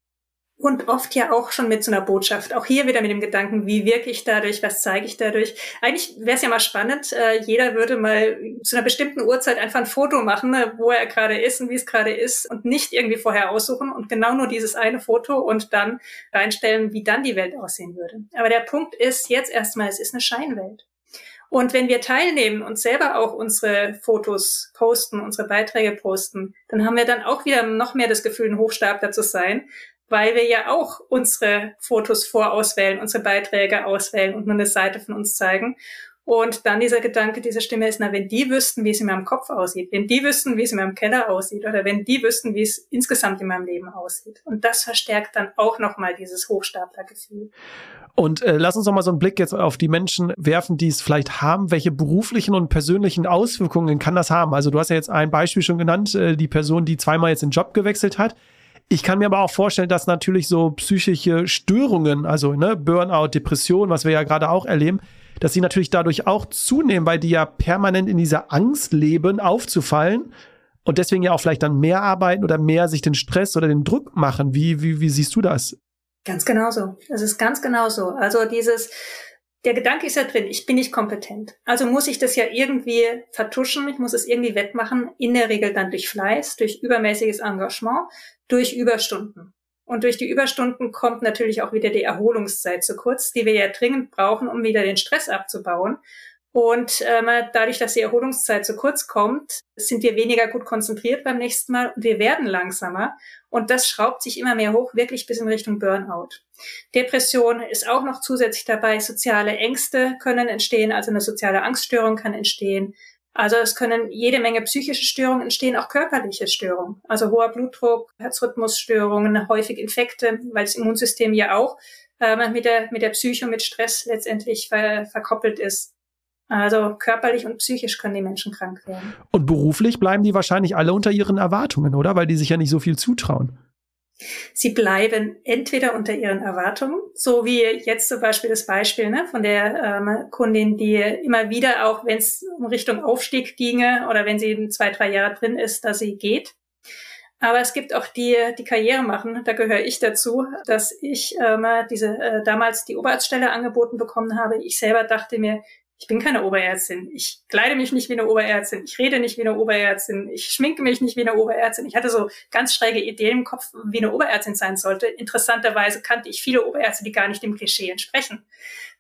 Und oft ja auch schon mit so einer Botschaft. Auch hier wieder mit dem Gedanken, wie wirke ich dadurch, was zeige ich dadurch. Eigentlich wäre es ja mal spannend, äh, jeder würde mal zu einer bestimmten Uhrzeit einfach ein Foto machen, ne, wo er gerade ist und wie es gerade ist und nicht irgendwie vorher aussuchen und genau nur dieses eine Foto und dann reinstellen, wie dann die Welt aussehen würde. Aber der Punkt ist jetzt erstmal, es ist eine Scheinwelt. Und wenn wir teilnehmen und selber auch unsere Fotos posten, unsere Beiträge posten, dann haben wir dann auch wieder noch mehr das Gefühl, ein Hochstapler zu sein, weil wir ja auch unsere Fotos vorauswählen, unsere Beiträge auswählen und nur eine Seite von uns zeigen. Und dann dieser Gedanke, diese Stimme ist, na, wenn die wüssten, wie es in meinem Kopf aussieht, wenn die wüssten, wie es in meinem Keller aussieht, oder wenn die wüssten, wie es insgesamt in meinem Leben aussieht. Und das verstärkt dann auch nochmal dieses Hochstaplergefühl. Und äh, lass uns noch mal so einen Blick jetzt auf die Menschen werfen, die es vielleicht haben. Welche beruflichen und persönlichen Auswirkungen kann das haben? Also du hast ja jetzt ein Beispiel schon genannt, äh, die Person, die zweimal jetzt den Job gewechselt hat. Ich kann mir aber auch vorstellen, dass natürlich so psychische Störungen, also ne, Burnout, Depression, was wir ja gerade auch erleben, dass sie natürlich dadurch auch zunehmen, weil die ja permanent in dieser Angst leben, aufzufallen und deswegen ja auch vielleicht dann mehr arbeiten oder mehr sich den Stress oder den Druck machen. Wie, wie, wie siehst du das? Ganz genauso. Das ist ganz genauso. Also dieses, der Gedanke ist ja drin, ich bin nicht kompetent. Also muss ich das ja irgendwie vertuschen, ich muss es irgendwie wettmachen, in der Regel dann durch Fleiß, durch übermäßiges Engagement, durch Überstunden. Und durch die Überstunden kommt natürlich auch wieder die Erholungszeit zu kurz, die wir ja dringend brauchen, um wieder den Stress abzubauen. Und ähm, dadurch, dass die Erholungszeit zu kurz kommt, sind wir weniger gut konzentriert beim nächsten Mal und wir werden langsamer. Und das schraubt sich immer mehr hoch, wirklich bis in Richtung Burnout. Depression ist auch noch zusätzlich dabei. Soziale Ängste können entstehen, also eine soziale Angststörung kann entstehen. Also es können jede Menge psychische Störungen entstehen, auch körperliche Störungen. Also hoher Blutdruck, Herzrhythmusstörungen, häufig Infekte, weil das Immunsystem ja auch äh, mit, der, mit der Psyche und mit Stress letztendlich ver verkoppelt ist. Also körperlich und psychisch können die Menschen krank werden. Und beruflich bleiben die wahrscheinlich alle unter ihren Erwartungen, oder? Weil die sich ja nicht so viel zutrauen. Sie bleiben entweder unter ihren Erwartungen, so wie jetzt zum Beispiel das Beispiel ne, von der ähm, Kundin, die immer wieder, auch wenn es um Richtung Aufstieg ginge oder wenn sie zwei, drei Jahre drin ist, dass sie geht. Aber es gibt auch die, die Karriere machen. Da gehöre ich dazu, dass ich ähm, diese äh, damals die Oberarztstelle angeboten bekommen habe. Ich selber dachte mir, Ich bin keine Oberärztin. Ich kleide mich nicht wie eine Oberärztin. Ich rede nicht wie eine Oberärztin. Ich schminke mich nicht wie eine Oberärztin. Ich hatte so ganz schräge Ideen im Kopf, wie eine Oberärztin sein sollte. Interessanterweise kannte ich viele Oberärzte, die gar nicht dem Klischee entsprechen.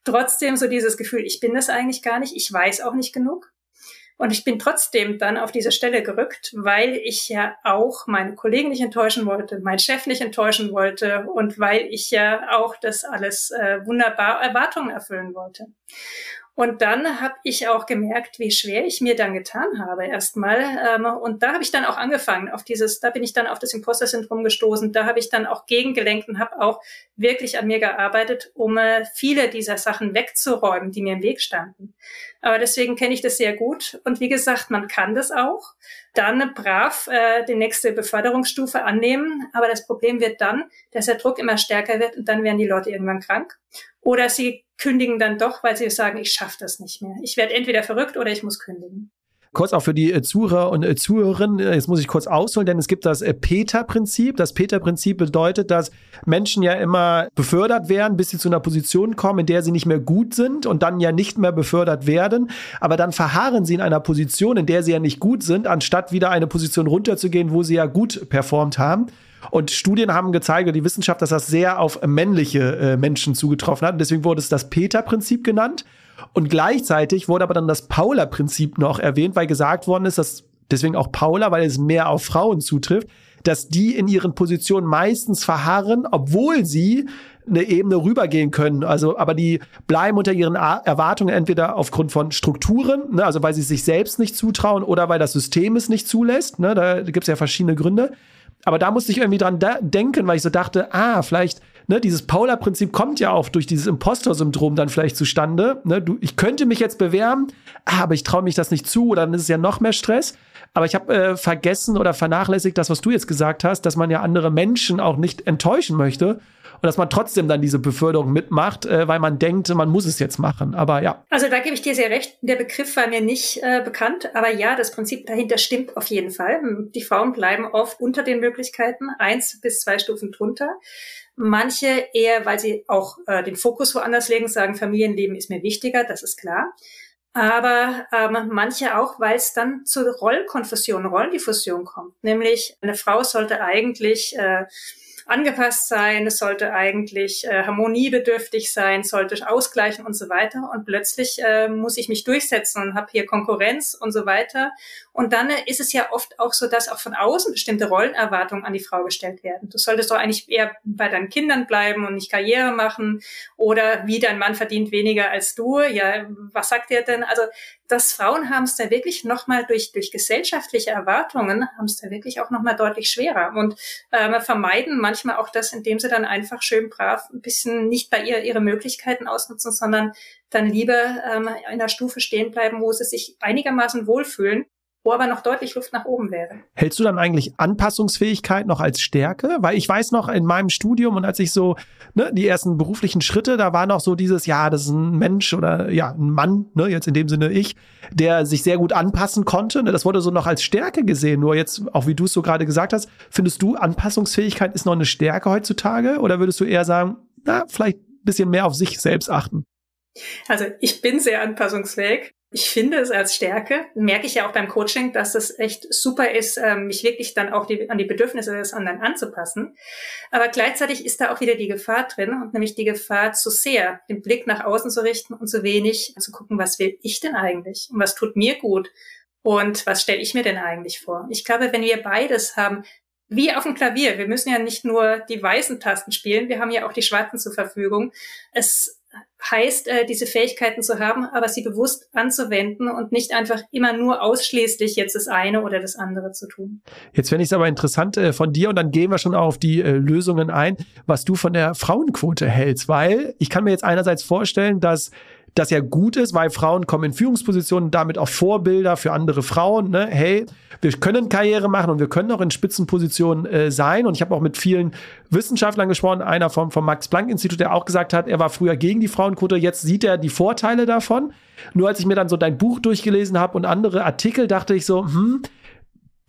Trotzdem so dieses Gefühl, ich bin das eigentlich gar nicht. Ich weiß auch nicht genug. Und ich bin trotzdem dann auf diese Stelle gerückt, weil ich ja auch meine Kollegen nicht enttäuschen wollte, meinen Chef nicht enttäuschen wollte und weil ich ja auch das alles äh, wunderbar Erwartungen erfüllen wollte. Und dann habe ich auch gemerkt, wie schwer ich mir dann getan habe erstmal. Ähm, und da habe ich dann auch angefangen auf dieses, da bin ich dann auf das Imposter-Syndrom gestoßen. Da habe ich dann auch gegengelenkt und habe auch wirklich an mir gearbeitet, um äh, viele dieser Sachen wegzuräumen, die mir im Weg standen. Aber deswegen kenne ich das sehr gut. Und wie gesagt, man kann das auch. Dann brav äh, die nächste Beförderungsstufe annehmen. Aber das Problem wird dann, dass der Druck immer stärker wird und dann werden die Leute irgendwann krank. Oder sie kündigen dann doch, weil sie sagen, ich schaffe das nicht mehr. Ich werde entweder verrückt oder ich muss kündigen. Kurz auch für die äh, Zuhörer und äh, Zuhörerinnen, äh, jetzt muss ich kurz ausholen, denn es gibt das Peter-Prinzip. Das Peter-Prinzip bedeutet, dass Menschen ja immer befördert werden, bis sie zu einer Position kommen, in der sie nicht mehr gut sind und dann ja nicht mehr befördert werden. Aber dann verharren sie in einer Position, in der sie ja nicht gut sind, anstatt wieder eine Position runterzugehen, wo sie ja gut performt haben. Und Studien haben gezeigt, die Wissenschaft, dass das sehr auf männliche äh, Menschen zugetroffen hat. Und deswegen wurde es das Peter-Prinzip genannt. Und gleichzeitig wurde aber dann das Paula-Prinzip noch erwähnt, weil gesagt worden ist, dass deswegen auch Paula, weil es mehr auf Frauen zutrifft, dass die in ihren Positionen meistens verharren, obwohl sie eine Ebene rübergehen können. Also, aber die bleiben unter ihren Erwartungen entweder aufgrund von Strukturen, ne, also weil sie sich selbst nicht zutrauen oder weil das System es nicht zulässt. Ne, da gibt es ja verschiedene Gründe. Aber da musste ich irgendwie dran denken, weil ich so dachte, ah, vielleicht, ne, dieses Paula-Prinzip kommt ja auch durch dieses Impostor-Syndrom dann vielleicht zustande. Ne? Du, ich könnte mich jetzt bewerben, ah, aber ich traue mich das nicht zu oder dann ist es ja noch mehr Stress. Aber ich habe äh, vergessen oder vernachlässigt das, was du jetzt gesagt hast, dass man ja andere Menschen auch nicht enttäuschen möchte und dass man trotzdem dann diese Beförderung mitmacht, äh, weil man denkt, man muss es jetzt machen. Aber ja. Also da gebe ich dir sehr recht. Der Begriff war mir nicht äh, bekannt, aber ja, das Prinzip dahinter stimmt auf jeden Fall. Die Frauen bleiben oft unter den Möglichkeiten, eins bis zwei Stufen drunter. Manche eher, weil sie auch äh, den Fokus woanders legen, sagen, Familienleben ist mir wichtiger, das ist klar. Aber ähm, manche auch, weil es dann zur Rollkonfusion, Rollendiffusion kommt. Nämlich eine Frau sollte eigentlich äh, angepasst sein, es sollte eigentlich äh, harmoniebedürftig sein, sollte ausgleichen und so weiter. Und plötzlich äh, muss ich mich durchsetzen und habe hier Konkurrenz und so weiter. Und dann ist es ja oft auch so, dass auch von außen bestimmte Rollenerwartungen an die Frau gestellt werden. Du solltest doch eigentlich eher bei deinen Kindern bleiben und nicht Karriere machen oder wie dein Mann verdient weniger als du. Ja, was sagt er denn? Also dass Frauen haben es da wirklich nochmal durch, durch gesellschaftliche Erwartungen, haben es da wirklich auch nochmal deutlich schwerer und ähm, vermeiden manchmal auch das, indem sie dann einfach schön brav ein bisschen nicht bei ihr ihre Möglichkeiten ausnutzen, sondern dann lieber ähm, in der Stufe stehen bleiben, wo sie sich einigermaßen wohlfühlen wo aber noch deutlich Luft nach oben wäre. Hältst du dann eigentlich Anpassungsfähigkeit noch als Stärke? Weil ich weiß noch in meinem Studium und als ich so ne, die ersten beruflichen Schritte, da war noch so dieses, ja, das ist ein Mensch oder ja, ein Mann, ne, jetzt in dem Sinne ich, der sich sehr gut anpassen konnte. Ne, das wurde so noch als Stärke gesehen. Nur jetzt, auch wie du es so gerade gesagt hast, findest du, Anpassungsfähigkeit ist noch eine Stärke heutzutage? Oder würdest du eher sagen, na, vielleicht ein bisschen mehr auf sich selbst achten? Also ich bin sehr anpassungsfähig. Ich finde es als Stärke, merke ich ja auch beim Coaching, dass es echt super ist, ähm, mich wirklich dann auch die, an die Bedürfnisse des anderen anzupassen. Aber gleichzeitig ist da auch wieder die Gefahr drin, und nämlich die Gefahr zu sehr, den Blick nach außen zu richten und zu wenig zu gucken, was will ich denn eigentlich und was tut mir gut und was stelle ich mir denn eigentlich vor. Ich glaube, wenn wir beides haben, wie auf dem Klavier. Wir müssen ja nicht nur die weißen Tasten spielen, wir haben ja auch die schwarzen zur Verfügung. Es heißt, äh, diese Fähigkeiten zu haben, aber sie bewusst anzuwenden und nicht einfach immer nur ausschließlich jetzt das eine oder das andere zu tun. Jetzt fände ich es aber interessant äh, von dir und dann gehen wir schon auf die äh, Lösungen ein, was du von der Frauenquote hältst, weil ich kann mir jetzt einerseits vorstellen, dass das ja gut ist, weil Frauen kommen in Führungspositionen, damit auch Vorbilder für andere Frauen. Ne? Hey, wir können Karriere machen und wir können auch in Spitzenpositionen äh, sein. Und ich habe auch mit vielen Wissenschaftlern gesprochen, einer vom, vom Max-Planck-Institut, der auch gesagt hat, er war früher gegen die Frauenquote, jetzt sieht er die Vorteile davon. Nur als ich mir dann so dein Buch durchgelesen habe und andere Artikel, dachte ich so, hm,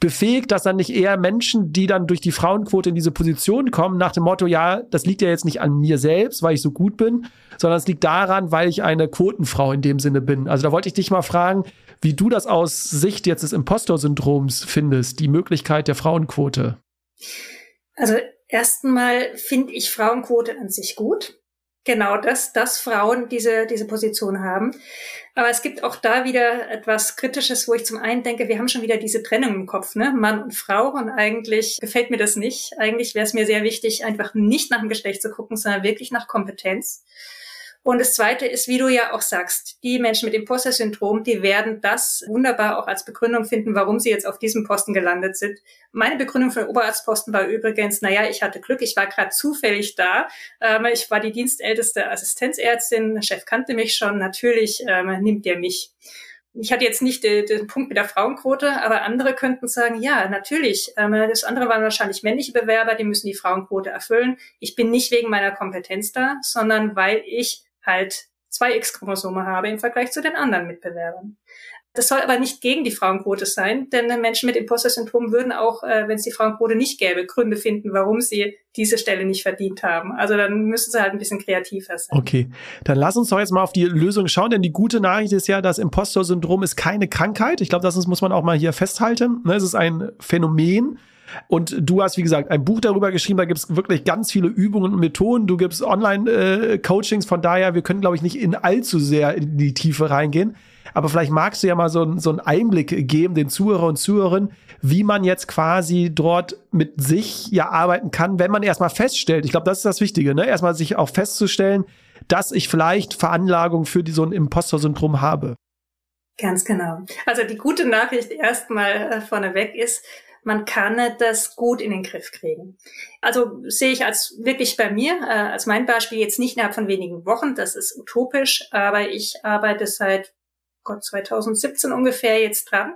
befähigt das dann nicht eher Menschen, die dann durch die Frauenquote in diese Position kommen, nach dem Motto, ja, das liegt ja jetzt nicht an mir selbst, weil ich so gut bin, sondern es liegt daran, weil ich eine Quotenfrau in dem Sinne bin. Also da wollte ich dich mal fragen, wie du das aus Sicht jetzt des Impostor-Syndroms findest, die Möglichkeit der Frauenquote. Also erstmal finde ich Frauenquote an sich gut genau das, dass Frauen diese, diese Position haben. Aber es gibt auch da wieder etwas Kritisches, wo ich zum einen denke, wir haben schon wieder diese Trennung im Kopf, ne? Mann und Frau. Und eigentlich gefällt mir das nicht. Eigentlich wäre es mir sehr wichtig, einfach nicht nach dem Geschlecht zu gucken, sondern wirklich nach Kompetenz. Und das Zweite ist, wie du ja auch sagst, die Menschen mit Imposter-Syndrom, die werden das wunderbar auch als Begründung finden, warum sie jetzt auf diesem Posten gelandet sind. Meine Begründung für den Oberarztposten war übrigens, naja, ich hatte Glück, ich war gerade zufällig da. Ähm, ich war die dienstälteste Assistenzärztin, der Chef kannte mich schon, natürlich ähm, nimmt er mich ich hatte jetzt nicht den, den, Punkt mit der Frauenquote, aber andere könnten sagen, ja, natürlich. Ähm, das andere waren wahrscheinlich männliche Bewerber, die müssen die Frauenquote erfüllen. Ich bin nicht wegen meiner Kompetenz da, sondern weil ich halt zwei X-Chromosome habe im Vergleich zu den anderen Mitbewerbern. Das soll aber nicht gegen die Frauenquote sein, denn Menschen mit Imposter-Syndrom würden auch, äh, wenn es die Frauenquote nicht gäbe, Gründe finden, warum sie diese Stelle nicht verdient haben. Also dann müssen sie halt ein bisschen kreativer sein. Okay, dann lass uns doch jetzt mal auf die Lösung schauen, denn die gute Nachricht ist ja, das Imposter-Syndrom ist keine Krankheit. Ich glaube, das muss man auch mal hier festhalten. Ne, es ist ein Phänomen. Und du hast, wie gesagt, ein Buch darüber geschrieben, da gibt es wirklich ganz viele Übungen und Methoden. Du gibst Online-Coachings, äh, von daher, wir können, glaube ich, nicht in allzu sehr in die Tiefe reingehen. Aber vielleicht magst du ja mal so, so einen Einblick geben, den Zuhörer und Zuhörerinnen, wie man jetzt quasi dort mit sich ja arbeiten kann, wenn man erstmal feststellt, ich glaube, das ist das Wichtige, ne? erstmal sich auch festzustellen, dass ich vielleicht Veranlagung für die, so ein Imposter-Syndrom habe. Ganz genau. Also die gute Nachricht erstmal äh, vorneweg ist, man kann das gut in den Griff kriegen. Also sehe ich als wirklich bei mir, äh, als mein Beispiel jetzt nicht innerhalb von wenigen Wochen, das ist utopisch, aber ich arbeite seit Gott 2017 ungefähr jetzt dran.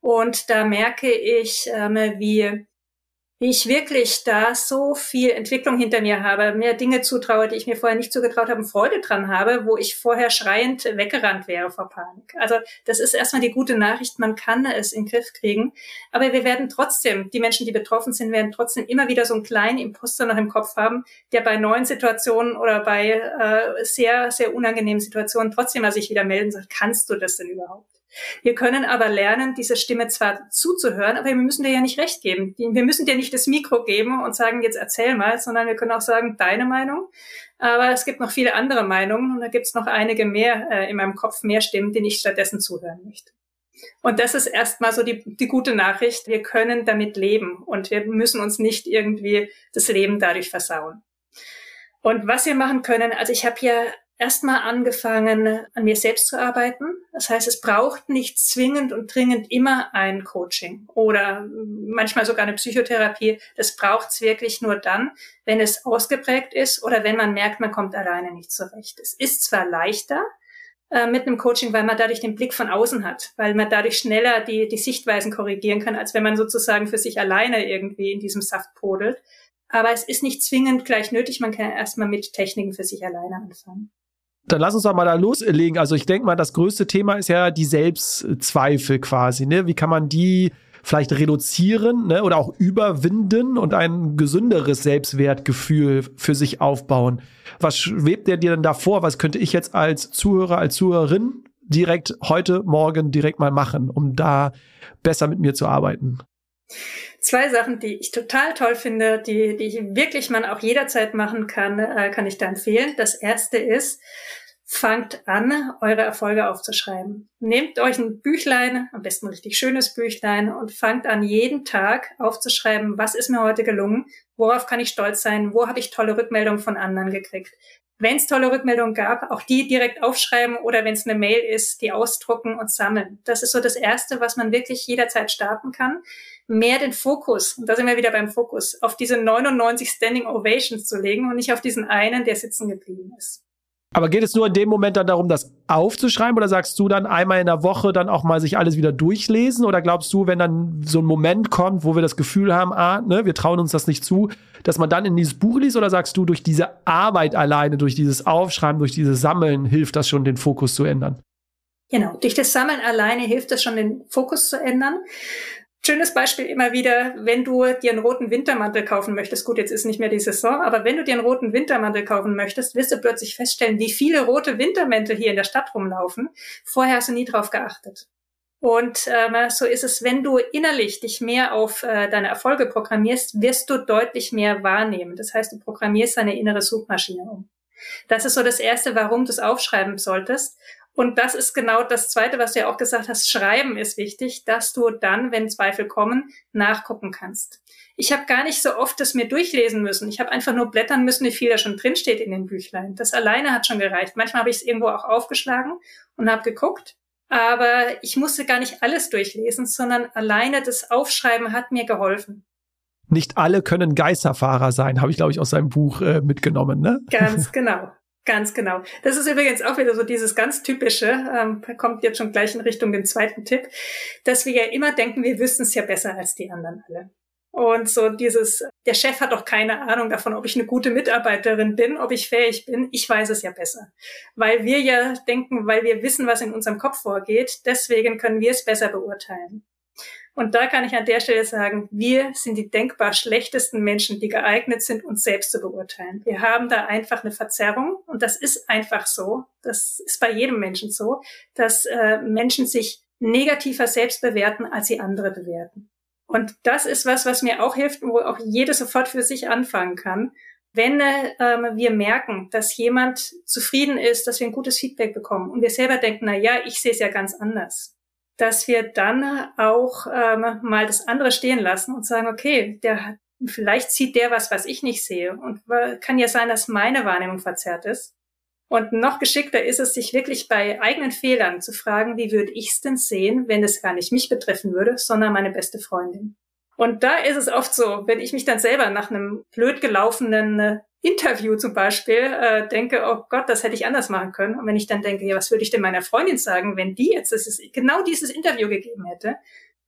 Und da merke ich, ähm, wie wie ich wirklich da so viel Entwicklung hinter mir habe, mehr Dinge zutraue, die ich mir vorher nicht zugetraut habe, Freude dran habe, wo ich vorher schreiend weggerannt wäre vor Panik. Also das ist erstmal die gute Nachricht, man kann es in den Griff kriegen, aber wir werden trotzdem, die Menschen, die betroffen sind, werden trotzdem immer wieder so einen kleinen Imposter noch im Kopf haben, der bei neuen Situationen oder bei äh, sehr, sehr unangenehmen Situationen trotzdem mal sich wieder melden sagt, kannst du das denn überhaupt? Wir können aber lernen, dieser Stimme zwar zuzuhören, aber wir müssen dir ja nicht recht geben. Wir müssen dir nicht das Mikro geben und sagen, jetzt erzähl mal, sondern wir können auch sagen, deine Meinung. Aber es gibt noch viele andere Meinungen und da gibt es noch einige mehr äh, in meinem Kopf, mehr Stimmen, denen ich stattdessen zuhören möchte. Und das ist erstmal so die, die gute Nachricht. Wir können damit leben und wir müssen uns nicht irgendwie das Leben dadurch versauen. Und was wir machen können, also ich habe hier erstmal angefangen, an mir selbst zu arbeiten. Das heißt, es braucht nicht zwingend und dringend immer ein Coaching oder manchmal sogar eine Psychotherapie. Das braucht es wirklich nur dann, wenn es ausgeprägt ist oder wenn man merkt, man kommt alleine nicht zurecht. Es ist zwar leichter, äh, mit einem Coaching, weil man dadurch den Blick von außen hat, weil man dadurch schneller die, die Sichtweisen korrigieren kann, als wenn man sozusagen für sich alleine irgendwie in diesem Saft podelt. Aber es ist nicht zwingend gleich nötig, man kann erstmal mit Techniken für sich alleine anfangen. Dann lass uns doch mal da loslegen. Also ich denke mal, das größte Thema ist ja die Selbstzweifel quasi. Ne? Wie kann man die vielleicht reduzieren ne? oder auch überwinden und ein gesünderes Selbstwertgefühl für sich aufbauen? Was schwebt der dir denn da vor? Was könnte ich jetzt als Zuhörer, als Zuhörerin direkt heute, morgen direkt mal machen, um da besser mit mir zu arbeiten? Zwei Sachen, die ich total toll finde, die, die ich wirklich man auch jederzeit machen kann, äh, kann ich da empfehlen. Das erste ist, fangt an, eure Erfolge aufzuschreiben. Nehmt euch ein Büchlein, am besten ein richtig schönes Büchlein und fangt an, jeden Tag aufzuschreiben, was ist mir heute gelungen, worauf kann ich stolz sein, wo habe ich tolle Rückmeldungen von anderen gekriegt. Wenn es tolle Rückmeldungen gab, auch die direkt aufschreiben oder wenn es eine Mail ist, die ausdrucken und sammeln. Das ist so das Erste, was man wirklich jederzeit starten kann mehr den Fokus, und da sind wir wieder beim Fokus, auf diese 99 Standing Ovations zu legen und nicht auf diesen einen, der sitzen geblieben ist. Aber geht es nur in dem Moment dann darum, das aufzuschreiben oder sagst du dann einmal in der Woche dann auch mal sich alles wieder durchlesen oder glaubst du, wenn dann so ein Moment kommt, wo wir das Gefühl haben, ah, ne, wir trauen uns das nicht zu, dass man dann in dieses Buch liest oder sagst du, durch diese Arbeit alleine, durch dieses Aufschreiben, durch dieses Sammeln hilft das schon, den Fokus zu ändern? Genau, durch das Sammeln alleine hilft das schon, den Fokus zu ändern. Schönes Beispiel immer wieder, wenn du dir einen roten Wintermantel kaufen möchtest. Gut, jetzt ist nicht mehr die Saison, aber wenn du dir einen roten Wintermantel kaufen möchtest, wirst du plötzlich feststellen, wie viele rote Wintermäntel hier in der Stadt rumlaufen. Vorher hast du nie drauf geachtet. Und ähm, so ist es, wenn du innerlich dich mehr auf äh, deine Erfolge programmierst, wirst du deutlich mehr wahrnehmen. Das heißt, du programmierst deine innere Suchmaschine um. Das ist so das Erste, warum du es aufschreiben solltest. Und das ist genau das Zweite, was du ja auch gesagt hast. Schreiben ist wichtig, dass du dann, wenn Zweifel kommen, nachgucken kannst. Ich habe gar nicht so oft das mir durchlesen müssen. Ich habe einfach nur blättern müssen, wie viel da schon drinsteht in den Büchlein. Das alleine hat schon gereicht. Manchmal habe ich es irgendwo auch aufgeschlagen und habe geguckt. Aber ich musste gar nicht alles durchlesen, sondern alleine das Aufschreiben hat mir geholfen. Nicht alle können Geisterfahrer sein, habe ich, glaube ich, aus seinem Buch äh, mitgenommen. Ne? Ganz genau. Ganz genau. Das ist übrigens auch wieder so dieses ganz typische, ähm, kommt jetzt schon gleich in Richtung den zweiten Tipp, dass wir ja immer denken, wir wüssten es ja besser als die anderen alle. Und so dieses, der Chef hat doch keine Ahnung davon, ob ich eine gute Mitarbeiterin bin, ob ich fähig bin. Ich weiß es ja besser. Weil wir ja denken, weil wir wissen, was in unserem Kopf vorgeht, deswegen können wir es besser beurteilen. Und da kann ich an der Stelle sagen, wir sind die denkbar schlechtesten Menschen, die geeignet sind, uns selbst zu beurteilen. Wir haben da einfach eine Verzerrung und das ist einfach so. Das ist bei jedem Menschen so, dass äh, Menschen sich negativer selbst bewerten, als sie andere bewerten. Und das ist was, was mir auch hilft, wo auch jeder sofort für sich anfangen kann. Wenn äh, wir merken, dass jemand zufrieden ist, dass wir ein gutes Feedback bekommen und wir selber denken, na ja, ich sehe es ja ganz anders, dass wir dann auch ähm, mal das andere stehen lassen und sagen, okay, der vielleicht sieht der was, was ich nicht sehe. Und kann ja sein, dass meine Wahrnehmung verzerrt ist. Und noch geschickter ist es, sich wirklich bei eigenen Fehlern zu fragen, wie würde ich es denn sehen, wenn es gar nicht mich betreffen würde, sondern meine beste Freundin. Und da ist es oft so, wenn ich mich dann selber nach einem blöd gelaufenen äh, Interview zum Beispiel äh, denke, oh Gott, das hätte ich anders machen können. Und wenn ich dann denke, ja, was würde ich denn meiner Freundin sagen, wenn die jetzt das genau dieses Interview gegeben hätte,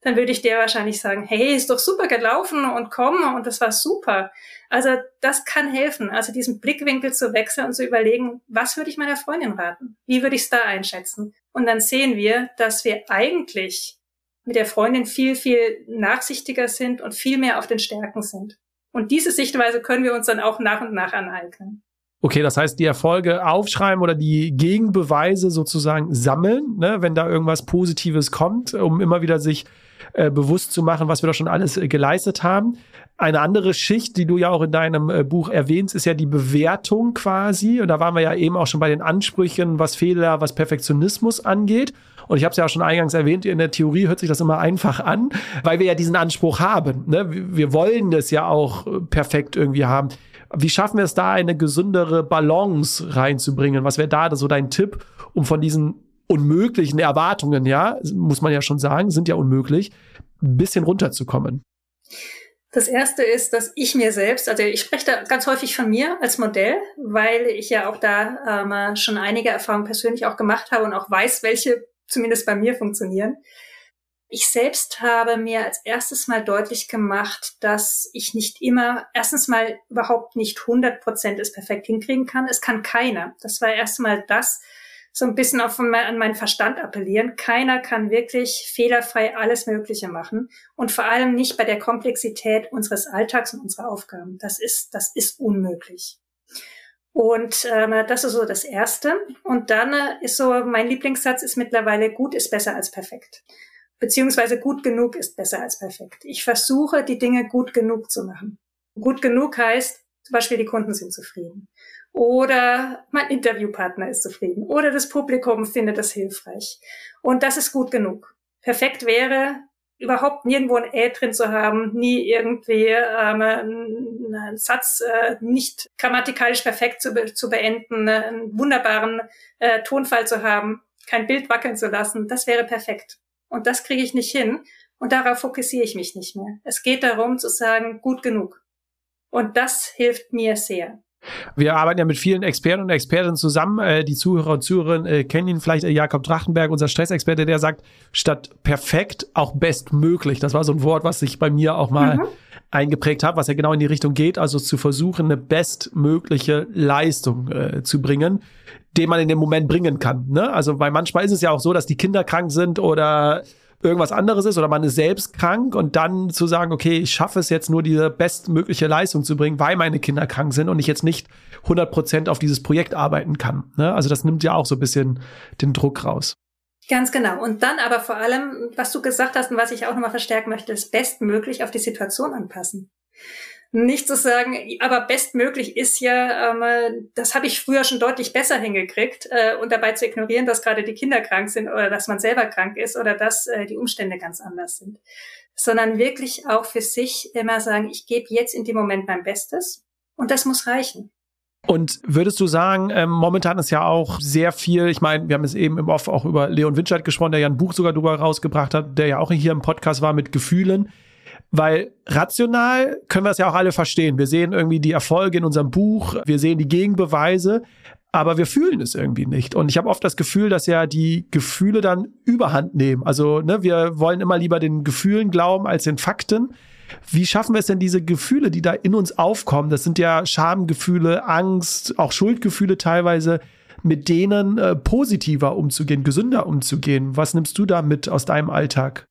dann würde ich der wahrscheinlich sagen, hey, ist doch super gelaufen und komm und das war super. Also das kann helfen, also diesen Blickwinkel zu wechseln und zu überlegen, was würde ich meiner Freundin raten? Wie würde ich es da einschätzen? Und dann sehen wir, dass wir eigentlich mit der Freundin viel, viel nachsichtiger sind und viel mehr auf den Stärken sind. Und diese Sichtweise können wir uns dann auch nach und nach aneignen. Okay, das heißt, die Erfolge aufschreiben oder die Gegenbeweise sozusagen sammeln, ne, wenn da irgendwas Positives kommt, um immer wieder sich äh, bewusst zu machen, was wir da schon alles äh, geleistet haben. Eine andere Schicht, die du ja auch in deinem äh, Buch erwähnst, ist ja die Bewertung quasi. Und da waren wir ja eben auch schon bei den Ansprüchen, was Fehler, was Perfektionismus angeht. Und ich habe es ja auch schon eingangs erwähnt, in der Theorie hört sich das immer einfach an, weil wir ja diesen Anspruch haben. Ne? Wir wollen das ja auch äh, perfekt irgendwie haben. Wie schaffen wir es da, eine gesündere Balance reinzubringen? Was wäre da so dein Tipp, um von diesen unmöglichen Erwartungen, ja, muss man ja schon sagen, sind ja unmöglich, ein bisschen runterzukommen? Das erste ist, dass ich mir selbst, also ich spreche da ganz häufig von mir als Modell, weil ich ja auch da ähm, schon einige Erfahrungen persönlich auch gemacht habe und auch weiß, welche zumindest bei mir funktionieren. Ich selbst habe mir als erstes mal deutlich gemacht, dass ich nicht immer, erstens mal überhaupt nicht 100 Prozent es perfekt hinkriegen kann. Es kann keiner. Das war erstmal das, so ein bisschen auf an meinen Verstand appellieren. Keiner kann wirklich fehlerfrei alles Mögliche machen und vor allem nicht bei der Komplexität unseres Alltags und unserer Aufgaben. Das ist, das ist unmöglich. Und ähm, das ist so das Erste. Und dann äh, ist so, mein Lieblingssatz ist mittlerweile, gut ist besser als perfekt. Beziehungsweise gut genug ist besser als perfekt. Ich versuche, die Dinge gut genug zu machen. Gut genug heißt, zum Beispiel die Kunden sind zufrieden. Oder mein Interviewpartner ist zufrieden. Oder das Publikum findet das hilfreich. Und das ist gut genug. Perfekt wäre, überhaupt nirgendwo ein Ä drin zu haben, nie irgendwie ähm, einen Satz äh, nicht grammatikalisch perfekt zu, zu beenden, äh, einen wunderbaren äh, Tonfall zu haben, kein Bild wackeln zu lassen, das wäre perfekt. Und das kriege ich nicht hin und darauf fokussiere ich mich nicht mehr. Es geht darum zu sagen, gut genug. Und das hilft mir sehr. Wir arbeiten ja mit vielen Experten und Expertinnen zusammen. Äh, die Zuhörer und Zuhörerinnen äh, kennen ihn vielleicht, äh, Jakob Drachtenberg, unser Stressexperte, der sagt, statt perfekt auch bestmöglich. Das war so ein Wort, was sich bei mir auch mal mhm. eingeprägt hat, was ja genau in die Richtung geht, also zu versuchen, eine bestmögliche Leistung äh, zu bringen, den man in dem Moment bringen kann. Ne? Also, weil manchmal ist es ja auch so, dass die Kinder krank sind oder irgendwas anderes ist oder man ist selbst krank und dann zu sagen, okay, ich schaffe es jetzt nur diese bestmögliche Leistung zu bringen, weil meine Kinder krank sind und ich jetzt nicht 100 Prozent auf dieses Projekt arbeiten kann. Ne? Also das nimmt ja auch so ein bisschen den Druck raus. Ganz genau. Und dann aber vor allem, was du gesagt hast und was ich auch nochmal verstärken möchte, ist bestmöglich auf die Situation anpassen nicht zu sagen, aber bestmöglich ist ja, ähm, das habe ich früher schon deutlich besser hingekriegt äh, und dabei zu ignorieren, dass gerade die Kinder krank sind oder dass man selber krank ist oder dass äh, die Umstände ganz anders sind, sondern wirklich auch für sich immer sagen, ich gebe jetzt in dem Moment mein Bestes und das muss reichen. Und würdest du sagen, ähm, momentan ist ja auch sehr viel, ich meine, wir haben es eben im Off auch über Leon Winscheid gesprochen, der ja ein Buch sogar drüber rausgebracht hat, der ja auch hier im Podcast war mit Gefühlen. Weil rational können wir es ja auch alle verstehen. Wir sehen irgendwie die Erfolge in unserem Buch, wir sehen die Gegenbeweise, aber wir fühlen es irgendwie nicht. Und ich habe oft das Gefühl, dass ja die Gefühle dann überhand nehmen. Also ne, wir wollen immer lieber den Gefühlen glauben als den Fakten. Wie schaffen wir es denn, diese Gefühle, die da in uns aufkommen, das sind ja Schamgefühle, Angst, auch Schuldgefühle teilweise, mit denen äh, positiver umzugehen, gesünder umzugehen? Was nimmst du da mit aus deinem Alltag?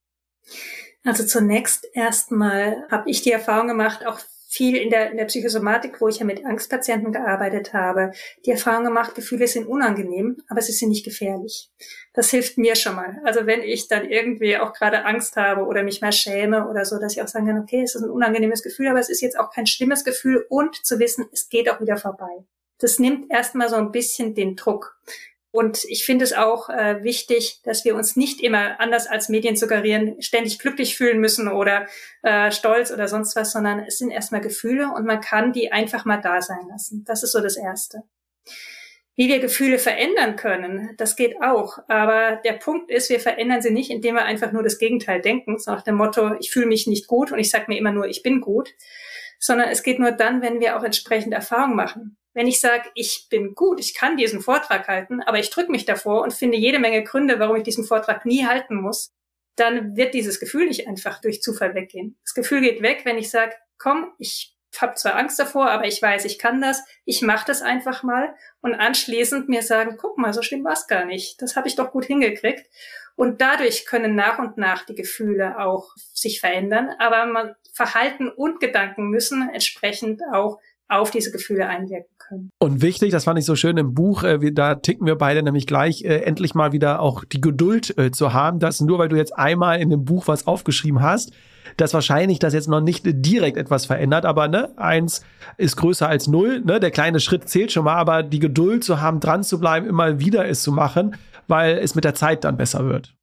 Also zunächst erstmal habe ich die Erfahrung gemacht, auch viel in der, in der Psychosomatik, wo ich ja mit Angstpatienten gearbeitet habe, die Erfahrung gemacht, Gefühle sind unangenehm, aber sie sind nicht gefährlich. Das hilft mir schon mal. Also wenn ich dann irgendwie auch gerade Angst habe oder mich mal schäme oder so, dass ich auch sagen kann, okay, es ist ein unangenehmes Gefühl, aber es ist jetzt auch kein schlimmes Gefühl und zu wissen, es geht auch wieder vorbei. Das nimmt erstmal so ein bisschen den Druck. Und ich finde es auch äh, wichtig, dass wir uns nicht immer anders als Medien suggerieren, ständig glücklich fühlen müssen oder äh, stolz oder sonst was, sondern es sind erstmal Gefühle und man kann die einfach mal da sein lassen. Das ist so das Erste. Wie wir Gefühle verändern können, das geht auch. Aber der Punkt ist, wir verändern sie nicht, indem wir einfach nur das Gegenteil denken, so nach dem Motto, ich fühle mich nicht gut und ich sage mir immer nur, ich bin gut, sondern es geht nur dann, wenn wir auch entsprechende Erfahrungen machen. Wenn ich sage, ich bin gut, ich kann diesen Vortrag halten, aber ich drücke mich davor und finde jede Menge Gründe, warum ich diesen Vortrag nie halten muss, dann wird dieses Gefühl nicht einfach durch Zufall weggehen. Das Gefühl geht weg, wenn ich sage, komm, ich habe zwar Angst davor, aber ich weiß, ich kann das, ich mache das einfach mal. Und anschließend mir sagen, guck mal, so schlimm war es gar nicht, das habe ich doch gut hingekriegt. Und dadurch können nach und nach die Gefühle auch sich verändern, aber man, Verhalten und Gedanken müssen entsprechend auch auf diese Gefühle einwirken können. Und wichtig, das fand ich so schön im Buch, äh, wir, da ticken wir beide nämlich gleich, äh, endlich mal wieder auch die Geduld äh, zu haben, dass nur weil du jetzt einmal in dem Buch was aufgeschrieben hast, dass wahrscheinlich das jetzt noch nicht direkt etwas verändert, aber ne, eins ist größer als null, ne, der kleine Schritt zählt schon mal, aber die Geduld zu haben, dran zu bleiben, immer wieder es zu machen, weil es mit der Zeit dann besser wird.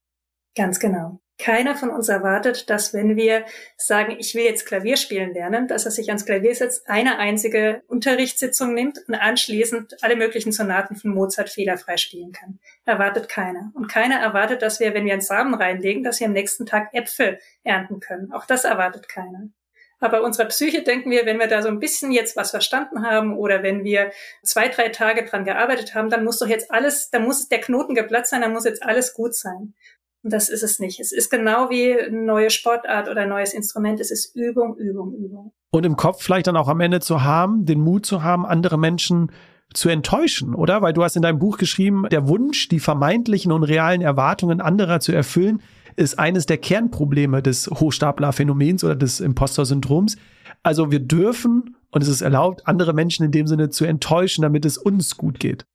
Ganz genau. Keiner von uns erwartet, dass wenn wir sagen, ich will jetzt Klavier spielen lernen, dass er sich ans Klavier setzt, eine einzige Unterrichtssitzung nimmt und anschließend alle möglichen Sonaten von Mozart fehlerfrei spielen kann. Erwartet keiner. Und keiner erwartet, dass wir, wenn wir einen Samen reinlegen, dass wir am nächsten Tag Äpfel ernten können. Auch das erwartet keiner. Aber unserer Psyche denken wir, wenn wir da so ein bisschen jetzt was verstanden haben oder wenn wir zwei, drei Tage dran gearbeitet haben, dann muss doch jetzt alles, dann muss der Knoten geplatzt sein, dann muss jetzt alles gut sein. Und das ist es nicht. Es ist genau wie eine neue Sportart oder ein neues Instrument. Es ist Übung, Übung, Übung. Und im Kopf vielleicht dann auch am Ende zu haben, den Mut zu haben, andere Menschen zu enttäuschen, oder? Weil du hast in deinem Buch geschrieben, der Wunsch, die vermeintlichen und realen Erwartungen anderer zu erfüllen, ist eines der Kernprobleme des Hochstapler-Phänomens oder des Imposter-Syndroms. Also wir dürfen und es ist erlaubt, andere Menschen in dem Sinne zu enttäuschen, damit es uns gut geht.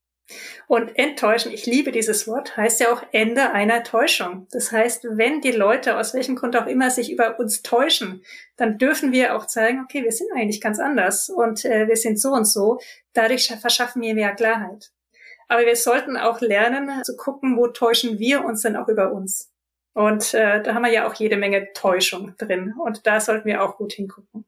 Und enttäuschen, ich liebe dieses Wort, heißt ja auch Ende einer Täuschung. Das heißt, wenn die Leute aus welchem Grund auch immer sich über uns täuschen, dann dürfen wir auch zeigen, okay, wir sind eigentlich ganz anders und äh, wir sind so und so. Dadurch verschaffen wir mehr Klarheit. Aber wir sollten auch lernen zu gucken, wo täuschen wir uns denn auch über uns. Und äh, da haben wir ja auch jede Menge Täuschung drin. Und da sollten wir auch gut hingucken.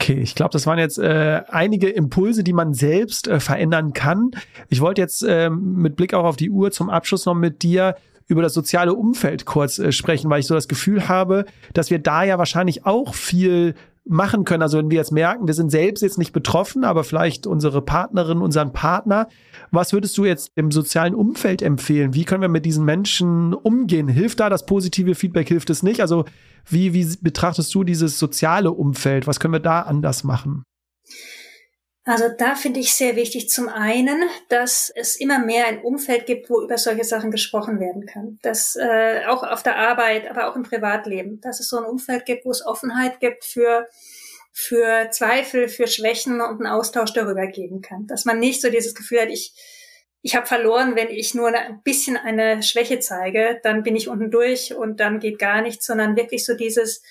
Okay, ich glaube, das waren jetzt äh, einige Impulse, die man selbst äh, verändern kann. Ich wollte jetzt äh, mit Blick auch auf die Uhr zum Abschluss noch mit dir über das soziale Umfeld kurz äh, sprechen, weil ich so das Gefühl habe, dass wir da ja wahrscheinlich auch viel machen können. Also wenn wir jetzt merken, wir sind selbst jetzt nicht betroffen, aber vielleicht unsere Partnerin, unseren Partner. Was würdest du jetzt im sozialen Umfeld empfehlen? Wie können wir mit diesen Menschen umgehen? Hilft da das positive Feedback? Hilft es nicht? Also wie, wie betrachtest du dieses soziale Umfeld? Was können wir da anders machen? Also da finde ich sehr wichtig zum einen, dass es immer mehr ein Umfeld gibt, wo über solche Sachen gesprochen werden kann. Dass äh, auch auf der Arbeit, aber auch im Privatleben, dass es so ein Umfeld gibt, wo es Offenheit gibt für für Zweifel, für Schwächen und einen Austausch darüber geben kann. Dass man nicht so dieses Gefühl hat, ich ich habe verloren, wenn ich nur ein bisschen eine Schwäche zeige, dann bin ich unten durch und dann geht gar nichts, sondern wirklich so dieses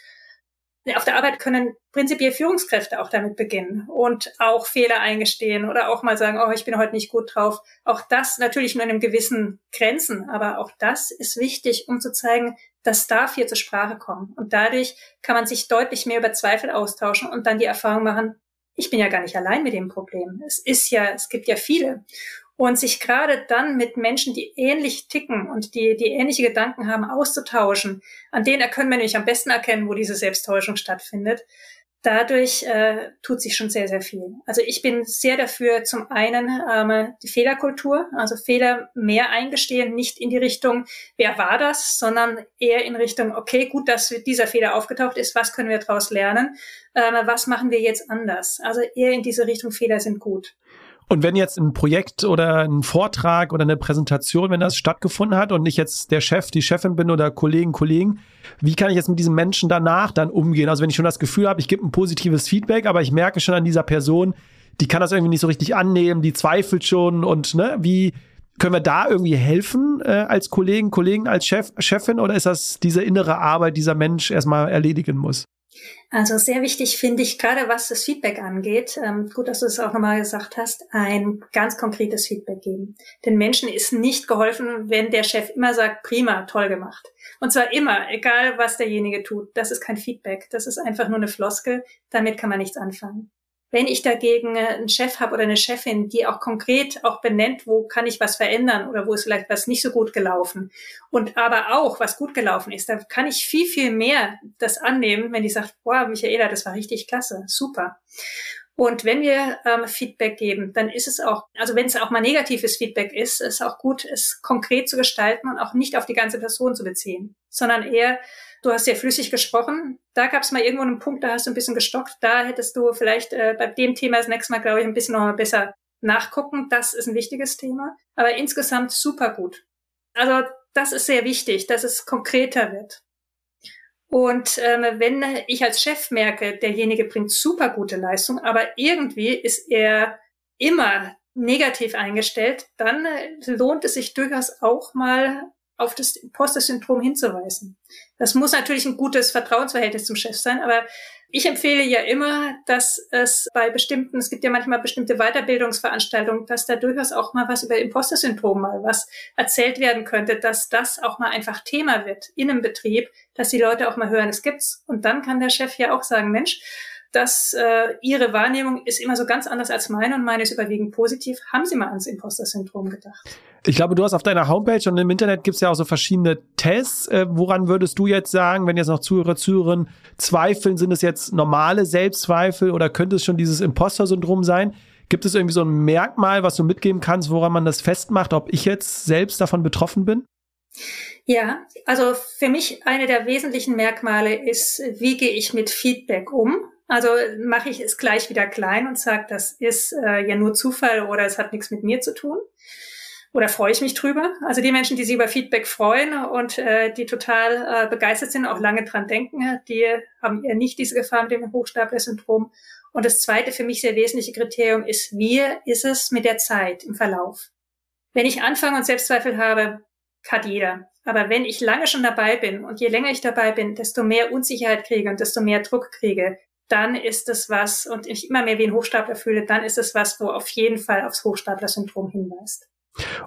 auf der Arbeit können prinzipiell Führungskräfte auch damit beginnen und auch Fehler eingestehen oder auch mal sagen, oh, ich bin heute nicht gut drauf. Auch das natürlich nur in einem gewissen Grenzen, aber auch das ist wichtig, um zu zeigen, das darf hier zur Sprache kommen. Und dadurch kann man sich deutlich mehr über Zweifel austauschen und dann die Erfahrung machen, ich bin ja gar nicht allein mit dem Problem. Es ist ja, es gibt ja viele und sich gerade dann mit Menschen, die ähnlich ticken und die, die ähnliche Gedanken haben, auszutauschen, an denen können wir nämlich am besten erkennen, wo diese Selbsttäuschung stattfindet. Dadurch äh, tut sich schon sehr, sehr viel. Also ich bin sehr dafür, zum einen ähm, die Fehlerkultur, also Fehler mehr eingestehen, nicht in die Richtung, wer war das, sondern eher in Richtung, okay, gut, dass dieser Fehler aufgetaucht ist, was können wir daraus lernen, ähm, was machen wir jetzt anders. Also eher in diese Richtung, Fehler sind gut. Und wenn jetzt ein Projekt oder ein Vortrag oder eine Präsentation, wenn das stattgefunden hat und ich jetzt der Chef, die Chefin bin oder Kollegen, Kollegen, wie kann ich jetzt mit diesem Menschen danach dann umgehen? Also wenn ich schon das Gefühl habe, ich gebe ein positives Feedback, aber ich merke schon an dieser Person, die kann das irgendwie nicht so richtig annehmen, die zweifelt schon und ne, wie können wir da irgendwie helfen äh, als Kollegen, Kollegen, als Chef, Chefin oder ist das diese innere Arbeit, dieser Mensch erstmal erledigen muss? Also sehr wichtig finde ich, gerade was das Feedback angeht, ähm, gut, dass du es auch nochmal gesagt hast, ein ganz konkretes Feedback geben. Den Menschen ist nicht geholfen, wenn der Chef immer sagt, prima, toll gemacht. Und zwar immer, egal was derjenige tut. Das ist kein Feedback, das ist einfach nur eine Floskel, damit kann man nichts anfangen. Wenn ich dagegen äh, einen Chef habe oder eine Chefin, die auch konkret auch benennt, wo kann ich was verändern oder wo ist vielleicht was nicht so gut gelaufen und aber auch was gut gelaufen ist, dann kann ich viel, viel mehr das annehmen, wenn die sagt, boah, Michaela, das war richtig klasse, super. Und wenn wir ähm, Feedback geben, dann ist es auch, also wenn es auch mal negatives Feedback ist, ist auch gut, es konkret zu gestalten und auch nicht auf die ganze Person zu beziehen, sondern eher Du hast sehr flüssig gesprochen. Da gab es mal irgendwo einen Punkt, da hast du ein bisschen gestockt. Da hättest du vielleicht äh, bei dem Thema das nächste Mal, glaube ich, ein bisschen noch mal besser nachgucken. Das ist ein wichtiges Thema. Aber insgesamt super gut. Also das ist sehr wichtig, dass es konkreter wird. Und ähm, wenn ich als Chef merke, derjenige bringt super gute Leistung, aber irgendwie ist er immer negativ eingestellt, dann lohnt es sich durchaus auch mal auf das Imposter-Syndrom hinzuweisen. Das muss natürlich ein gutes Vertrauensverhältnis zum Chef sein, aber ich empfehle ja immer, dass es bei bestimmten, es gibt ja manchmal bestimmte Weiterbildungsveranstaltungen, dass da durchaus auch mal was über Imposter-Syndrom mal was erzählt werden könnte, dass das auch mal einfach Thema wird in einem Betrieb, dass die Leute auch mal hören, es gibt's. Und dann kann der Chef ja auch sagen, Mensch, dass äh, ihre Wahrnehmung ist immer so ganz anders als meine und meine ist überwiegend positiv. Haben Sie mal ans Imposter-Syndrom gedacht? Ich glaube, du hast auf deiner Homepage und im Internet gibt es ja auch so verschiedene Tests. Äh, woran würdest du jetzt sagen, wenn jetzt noch Zuhörer, Zuhörerinnen zweifeln, sind es jetzt normale Selbstzweifel oder könnte es schon dieses Imposter-Syndrom sein? Gibt es irgendwie so ein Merkmal, was du mitgeben kannst, woran man das festmacht, ob ich jetzt selbst davon betroffen bin? Ja, also für mich eine der wesentlichen Merkmale ist, wie gehe ich mit Feedback um? Also mache ich es gleich wieder klein und sage, das ist äh, ja nur Zufall oder es hat nichts mit mir zu tun. Oder freue ich mich drüber? Also die Menschen, die sich über Feedback freuen und äh, die total äh, begeistert sind, auch lange dran denken, die haben eher nicht diese Gefahr mit dem Hochstapler-Syndrom. Und das zweite für mich sehr wesentliche Kriterium ist, wie ist es mit der Zeit im Verlauf? Wenn ich anfange und Selbstzweifel habe, hat jeder. Aber wenn ich lange schon dabei bin und je länger ich dabei bin, desto mehr Unsicherheit kriege und desto mehr Druck kriege, dann ist es was, und ich immer mehr wie ein Hochstapler fühle, dann ist es was, wo auf jeden Fall aufs Hochstapler-Syndrom hinweist.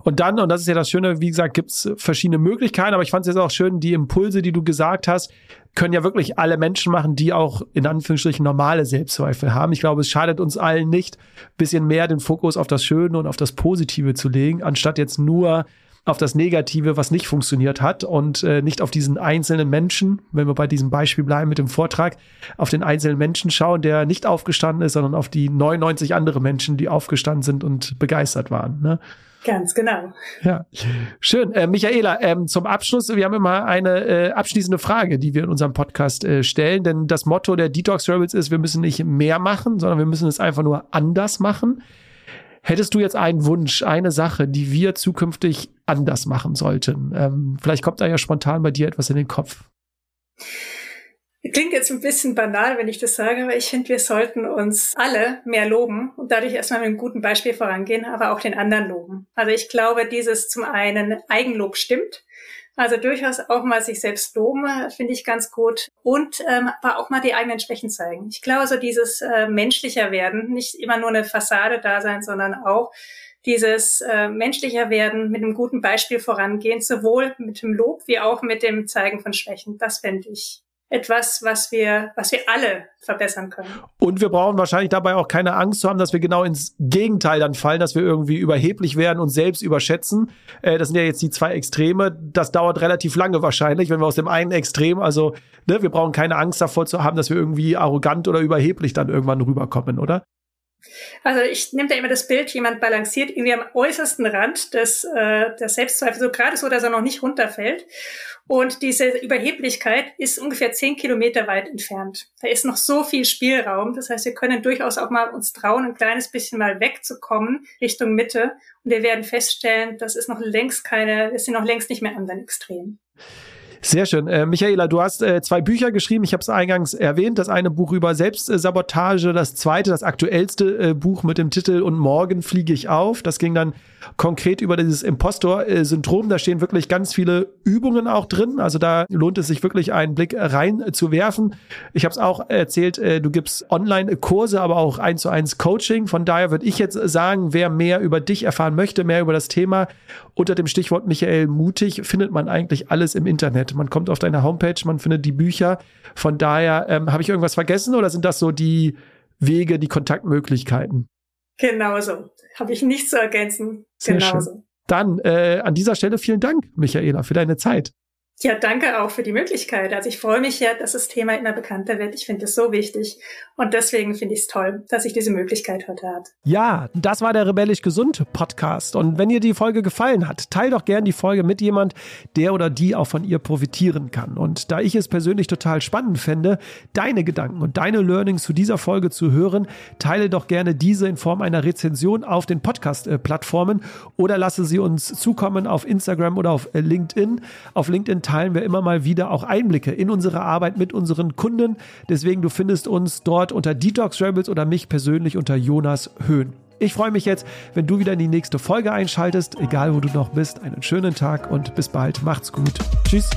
Und dann, und das ist ja das Schöne, wie gesagt, gibt es verschiedene Möglichkeiten, aber ich fand es jetzt auch schön, die Impulse, die du gesagt hast, können ja wirklich alle Menschen machen, die auch in Anführungsstrichen normale Selbstzweifel haben. Ich glaube, es schadet uns allen nicht, bisschen mehr den Fokus auf das Schöne und auf das Positive zu legen, anstatt jetzt nur auf das Negative, was nicht funktioniert hat und äh, nicht auf diesen einzelnen Menschen, wenn wir bei diesem Beispiel bleiben mit dem Vortrag, auf den einzelnen Menschen schauen, der nicht aufgestanden ist, sondern auf die 99 andere Menschen, die aufgestanden sind und begeistert waren. Ne? Ganz genau. Ja, schön. Äh, Michaela, ähm, zum Abschluss, wir haben immer eine äh, abschließende Frage, die wir in unserem Podcast äh, stellen, denn das Motto der Detox Rebels ist, wir müssen nicht mehr machen, sondern wir müssen es einfach nur anders machen. Hättest du jetzt einen Wunsch, eine Sache, die wir zukünftig anders machen sollten? Ähm, vielleicht kommt da ja spontan bei dir etwas in den Kopf. Klingt jetzt ein bisschen banal, wenn ich das sage, aber ich finde, wir sollten uns alle mehr loben und dadurch erstmal mit einem guten Beispiel vorangehen, aber auch den anderen loben. Also ich glaube, dieses zum einen Eigenlob stimmt. Also durchaus auch mal sich selbst loben, finde ich ganz gut. Und ähm, aber auch mal die eigenen Schwächen zeigen. Ich glaube, so dieses äh, menschlicher werden, nicht immer nur eine Fassade da sein, sondern auch dieses äh, menschlicher werden, mit einem guten Beispiel vorangehen, sowohl mit dem Lob wie auch mit dem Zeigen von Schwächen. Das fände ich etwas, was wir, was wir alle verbessern können. Und wir brauchen wahrscheinlich dabei auch keine Angst zu haben, dass wir genau ins Gegenteil dann fallen, dass wir irgendwie überheblich werden und selbst überschätzen. Äh, das sind ja jetzt die zwei Extreme. Das dauert relativ lange wahrscheinlich, wenn wir aus dem einen Extrem, also ne, wir brauchen keine Angst davor zu haben, dass wir irgendwie arrogant oder überheblich dann irgendwann rüberkommen, oder? Also ich nehme da immer das Bild, jemand balanciert irgendwie am äußersten Rand des, äh, des Selbstzweifels, so gerade so, dass er noch nicht runterfällt. Und diese Überheblichkeit ist ungefähr zehn Kilometer weit entfernt. Da ist noch so viel Spielraum. Das heißt, wir können durchaus auch mal uns trauen, ein kleines bisschen mal wegzukommen Richtung Mitte. Und wir werden feststellen, das ist noch längst keine, wir sind noch längst nicht mehr an den Extremen. Sehr schön. Äh, Michaela, du hast äh, zwei Bücher geschrieben. Ich habe es eingangs erwähnt. Das eine Buch über Selbstsabotage, das zweite, das aktuellste äh, Buch mit dem Titel Und morgen fliege ich auf. Das ging dann konkret über dieses Impostor-Syndrom. Da stehen wirklich ganz viele Übungen auch drin. Also da lohnt es sich wirklich einen Blick rein zu werfen. Ich habe es auch erzählt, äh, du gibst Online-Kurse, aber auch eins zu eins Coaching. Von daher würde ich jetzt sagen, wer mehr über dich erfahren möchte, mehr über das Thema, unter dem Stichwort Michael Mutig findet man eigentlich alles im Internet. Man kommt auf deine Homepage, man findet die Bücher. Von daher, ähm, habe ich irgendwas vergessen oder sind das so die Wege, die Kontaktmöglichkeiten? Genauso. Habe ich nichts zu ergänzen. Sehr Genauso. Schön. Dann äh, an dieser Stelle vielen Dank, Michaela, für deine Zeit. Ja, danke auch für die Möglichkeit. Also ich freue mich ja, dass das Thema immer bekannter wird. Ich finde es so wichtig. Und deswegen finde ich es toll, dass ich diese Möglichkeit heute habe. Ja, das war der Rebellisch Gesund Podcast. Und wenn dir die Folge gefallen hat, teil doch gern die Folge mit jemand, der oder die auch von ihr profitieren kann. Und da ich es persönlich total spannend fände, deine Gedanken und deine Learnings zu dieser Folge zu hören, teile doch gerne diese in Form einer Rezension auf den Podcast-Plattformen oder lasse sie uns zukommen auf Instagram oder auf LinkedIn. Auf LinkedIn teilen wir immer mal wieder auch Einblicke in unsere Arbeit mit unseren Kunden. Deswegen, du findest uns dort unter Detox Rebels oder mich persönlich unter Jonas Höhn. Ich freue mich jetzt, wenn du wieder in die nächste Folge einschaltest, egal wo du noch bist. Einen schönen Tag und bis bald. Macht's gut. Tschüss.